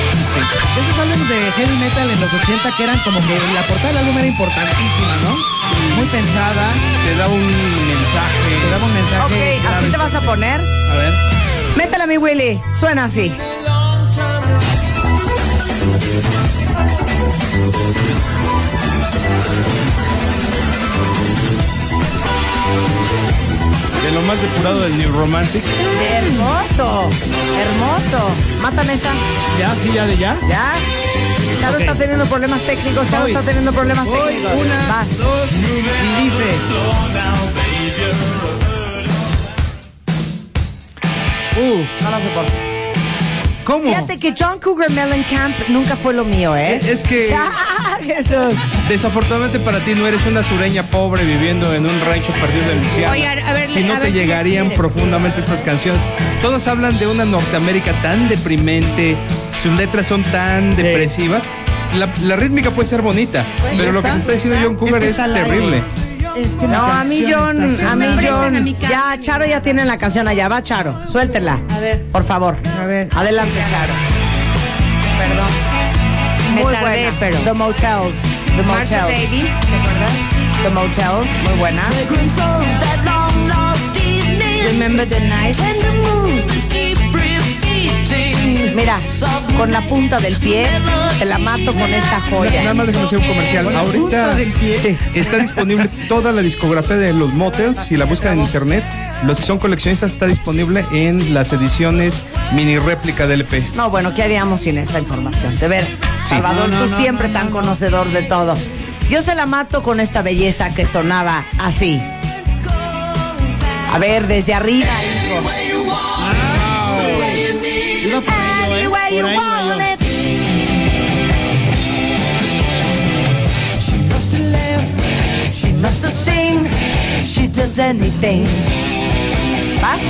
De esos álbumes de heavy metal en los 80 que eran como que la portada del álbum era importantísima, ¿no? Muy pensada, Te da un mensaje. te daba un mensaje. Ok, claro. así te vas a poner. A ver. Métela, mi Willy. Suena así. De lo más depurado del New Romantic. Hermoso. Hermoso. Mátame esa. ¿Ya? ¿Sí? ¿Ya de ya? ¿Ya? Charo Ok. está teniendo problemas técnicos. Charo Voy. está teniendo problemas Voy, técnicos. una, Vas. dos, y dice... Uh, No la soporto. ¿Cómo? Fíjate que John Cougar Mellencamp nunca fue lo mío, ¿eh? Es- es que- Jesús. Desafortunadamente para ti no eres una sureña pobre viviendo en un rancho perdido en Luisiana. Oye, a ver, si no a te ver si me llegarían profundamente estas canciones. Todos hablan de una Norteamérica tan deprimente, sus letras son tan depresivas. La, la rítmica puede ser bonita, pero ya lo que se está diciendo John Cougar que es, aire. Es que No, a mí John, está a mí John. Ya, Charo ya tiene la canción allá. Va, Charo. Suéltela. A ver. Por favor. A ver. Adelante, Charo. Perdón. Me Muy tardé, buena. pero. The Motels. The Martha Motels. Davis, ¿te acuerdas? The Motels. Muy buena. Remember the night. Mira, con la punta del pie te la mato con esta Nada joya. más déjame hacer un comercial. Con la punta Ahorita del pie. Sí. está disponible toda la discografía de los Motels. Si la buscan en internet, los que son coleccionistas está disponible en las ediciones mini réplica del LP. No, bueno, ¿qué haríamos sin esa información? De ver, Salvador, No, no, tú no, siempre no, tan no, no. conocedor de todo. Yo se la mato con esta belleza que sonaba así. A ver, desde arriba. hijo. Por ahí. She loves to laugh, she loves to sing, she does anything. ¿Vas?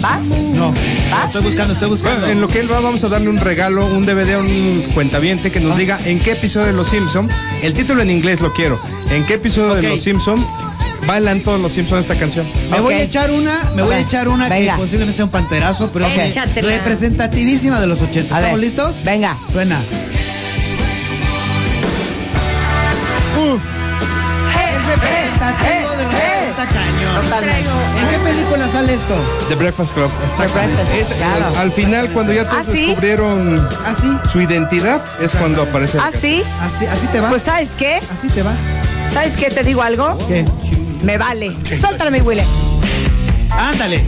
¿Vas? No, ¿Vas? estoy buscando, estoy buscando. Bueno, en lo que él va, vamos a darle un regalo, un DVD a un cuentaviente que nos diga en qué episodio de Los Simpson, el título en inglés lo quiero, en qué episodio Ok. de Los Simpson bailan todos los Simpson esta canción. Me voy a echar una, me voy a echar una Venga. que posiblemente sea un panterazo, pero Ok. es Échatela. representativísima de los 80. A ver, ¿Estamos listos? venga. Suena. es representativo de los 80 cañón. Totalmente. ¿En qué película sale esto? The Breakfast Club. Breakfast, Es, claro. al, al final, cuando ya todos ¿Ah, sí? descubrieron Así, su identidad, es cuando aparece. la ¿Ah, sí? así, así te vas. Pues ¿sabes qué? así te vas. ¿Sabes qué? Te digo algo. ¿Qué? Me vale. Suéltame, mi Willy. Ándale.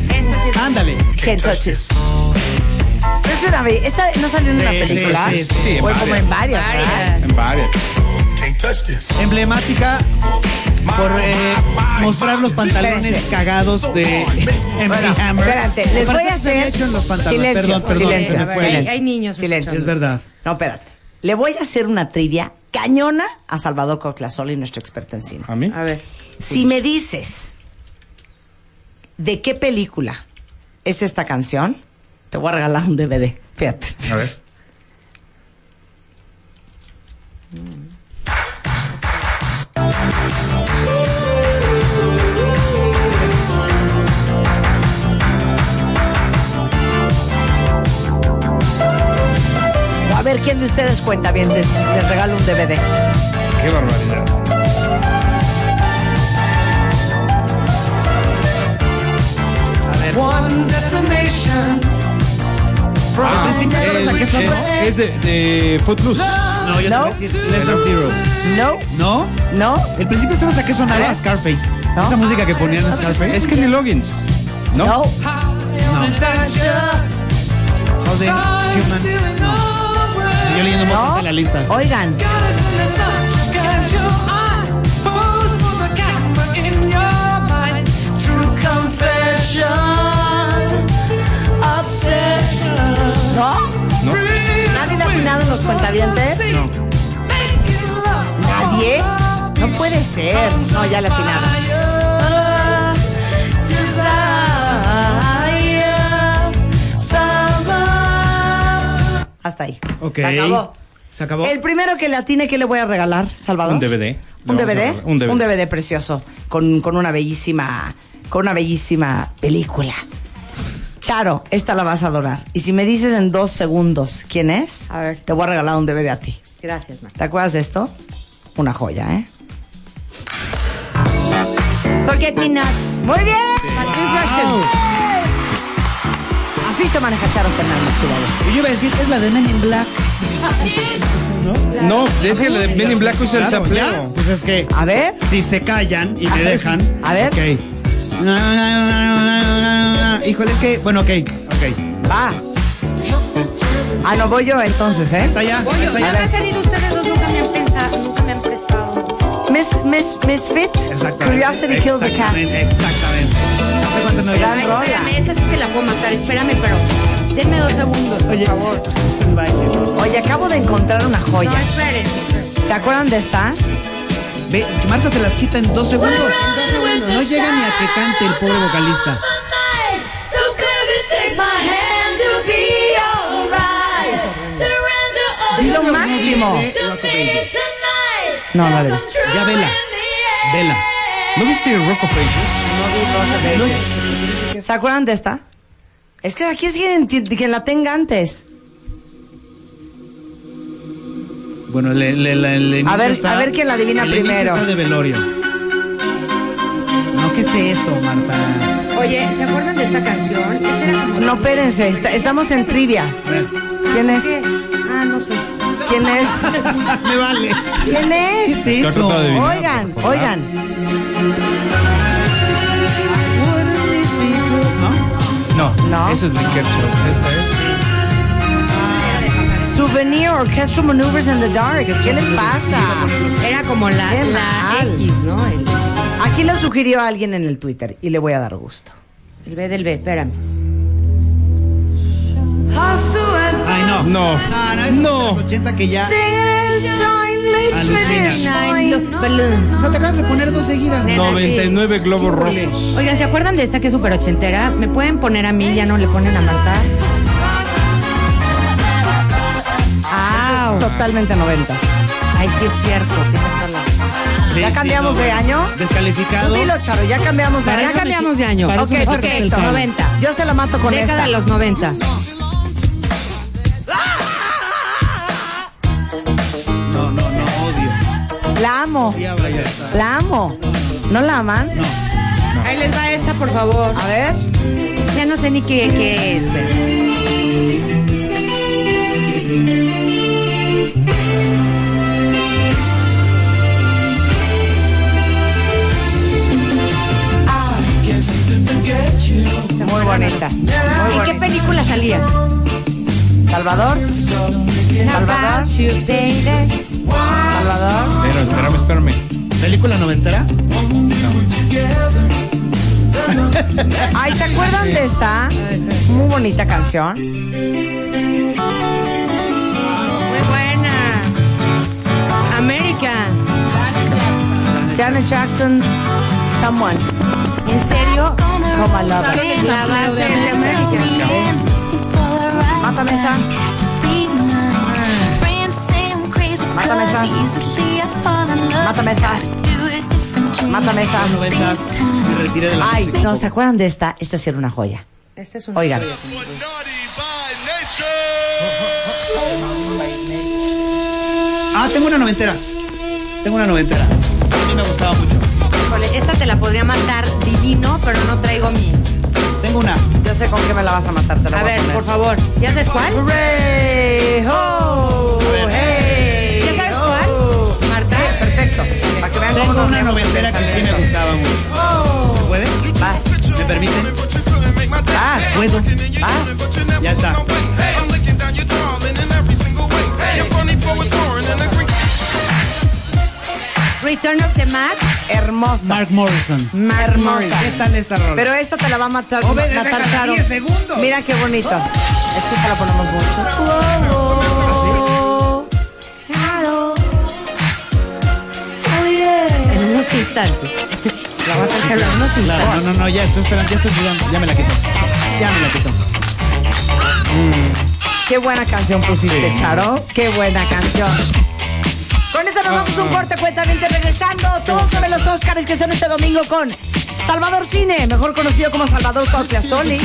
Ándale. Can't touch this. Es una be- esta no salió en una Sí, sí, película. sí, sí, en Fue como en varias. ¿verdad? En varias. Emblemática por eh, mostrar los pantalones Espérense. cagados de MC Bueno, Hammer. espérate, les voy a que se había hacer hecho en los pantalones. silencio, perdón, perdón. silencio, se me fue. hay, silencio. hay niños. Silencio. Sí, es verdad. No, espérate. Le voy a hacer una trivia cañona a Salvador Coclasoli, nuestro experto en cine. ¿A mí? A ver. Si me dices de qué película es esta canción, te voy a regalar un DVD. Fíjate. A ver. A ver quién de ustedes cuenta bien, les, les regalo un DVD. Qué barbaridad. Ah, Al principio sabes a qué es, de, de Footloose. No, yo te No. voy a decir Less Than Zero. No, ¿No? no. El principio sabes a qué sonaba Scarface. ¿No? Esa música que ponían en Scarface. Es Kenny Loggins. ¿No? No. How the Human. No. Yo leyendo más No. de la lista. Oigan, puede ser. No, ya le atinaron. Hasta ahí. Ok. Se acabó. Se acabó. El primero que le atine, ¿qué le voy a regalar, Salvador? Un DVD. ¿Un DVD? un DVD. Un DVD precioso. Con, con una bellísima. Con una bellísima película. Charo, esta la vas a adorar. Y si me dices en dos segundos quién es, A ver. te voy a regalar un DVD a ti. Gracias, Marta. ¿Te acuerdas de esto? Una joya, ¿eh? Forget Me Not. Muy bien. Patricia Russian. Así se maneja Charo Fernández, Chihuahua. Yo iba a decir, es la de Men in Black. No, es que la de Men in Black usa el Claro, ya. sampleo. Pues es que A ver. si se callan y ver, dejan. a ver. Ok. Híjole, es que. Bueno, ok. Ok. Va. Ah, no voy yo entonces, ¿eh? Está ya. Está ya ya. me han salido ustedes dos, nunca me han pensado, Miss, Miss, Misfit. Curiosity Kills the Cat. Exactamente, exactamente. ¿Hace cuánto no Gran había- Ay, rola. espérame, esta sí te la puedo matar, espérame, pero denme dos segundos, por Oye, favor. Oye, acabo de encontrar una joya. No, espérense. ¿Se acuerdan de esta? Ve, Marta te las quita en dos segundos. En dos segundos. No llega ni a que cante el pobre vocalista. Es lo máximo. No, no la he visto. Ya vela. Vela. ¿No viste Rock of Ages? ¿Se acuerdan de esta? Es que aquí es quien, quien la tenga antes. Bueno, le, le, le- el inicio ver, está- a ver quién la adivina el primero. está de velorio. No, ¿qué es eso, Marta? Oye, ¿se acuerdan de esta canción? Esta era como de- No, espérense, está- estamos en trivia. A ver. ¿Quién es? ¿Qué? Ah, no sé. ¿Quién es? Me vale. ¿Quién ¿Qué es? es eso? de adivinar, Oigan, oigan. ¿No? No, No. esa es de Kershaw. Esta es. Souvenir Orchestral Maneuvers in the Dark. ¿Qué les pasa? Era como la, Qué la. X, ¿no? El, Aquí lo sugirió alguien en el Twitter y le voy a dar gusto. el B del B, espérame. No. No. No, no, es No. de los 80 que ya. O sea, te acabas de poner dos seguidas. Nena, sí. 99 globos rojos. Oigan, ¿se acuerdan de esta que es súper ochentera? ¿Me pueden poner a mí? Ya no le ponen a Marta. Ah, totalmente 90. Ay, sí es cierto. Sí, ¿Ya sí, cambiamos no, de bueno. año? Descalificado. Tú dilo, Charo, ya cambiamos de año. Ya cambiamos de año. Ok, perfecto. quita el 90. Yo se la mato con Década esta. de los 90. Amo. La amo. ¿No la aman? No. Ahí les va esta por favor. A ver. Ya no sé ni qué, qué es, pero. Muy bonita. Muy ¿En qué película salía? Salvador. Salvador. Salvador. Pero espérame, espérame. ¿Película noventera? Ay, ¿se acuerdan de esta? Muy bonita canción. Muy buena. América. Janet Jackson's Someone. ¿En serio? Como. La base es de América. Mátame esa. Mátame esa. Mátame esa. Mátame esa. Ay, no, ¿se acuerdan de esta? Esta sí era una joya. Esta es una Oigan. Ah, tengo una noventera. Tengo una noventera. A mí me gustaba mucho. Híjole, esta te la podría matar divino, pero no traigo mi. Tengo una. Yo sé con qué me la vas a matar. Te la A voy ver, poner. por favor. ¿Ya sabes cuál? Hooray, ho, Para que vean cómo Tengo nos una noventera que sí me gustaba mucho. ¿Se puede? Vas, ¿Me permiten? vas, ¿Puedo? vas. Ya está. Return of the Mac. Hermosa. Mark Morrison. Hermosa. ¿Qué tal esta rola? Pero esta te la va a matar, Oh, ven, matar déjala Charo. 10 segundos. Mira qué bonito. Es que esta la ponemos mucho. En unos instantes. La vas a echar en unos Claro, no, no, no, ya estoy esperando, ya estoy sudando, ya me la quito. Ya me la quito. Qué buena canción pusiste, Charo. Qué buena canción. Con esto nos vamos a un corte cuentamente regresando. Todo sobre los Oscars que son este domingo con Salvador Cine, mejor conocido como Salvador Soli.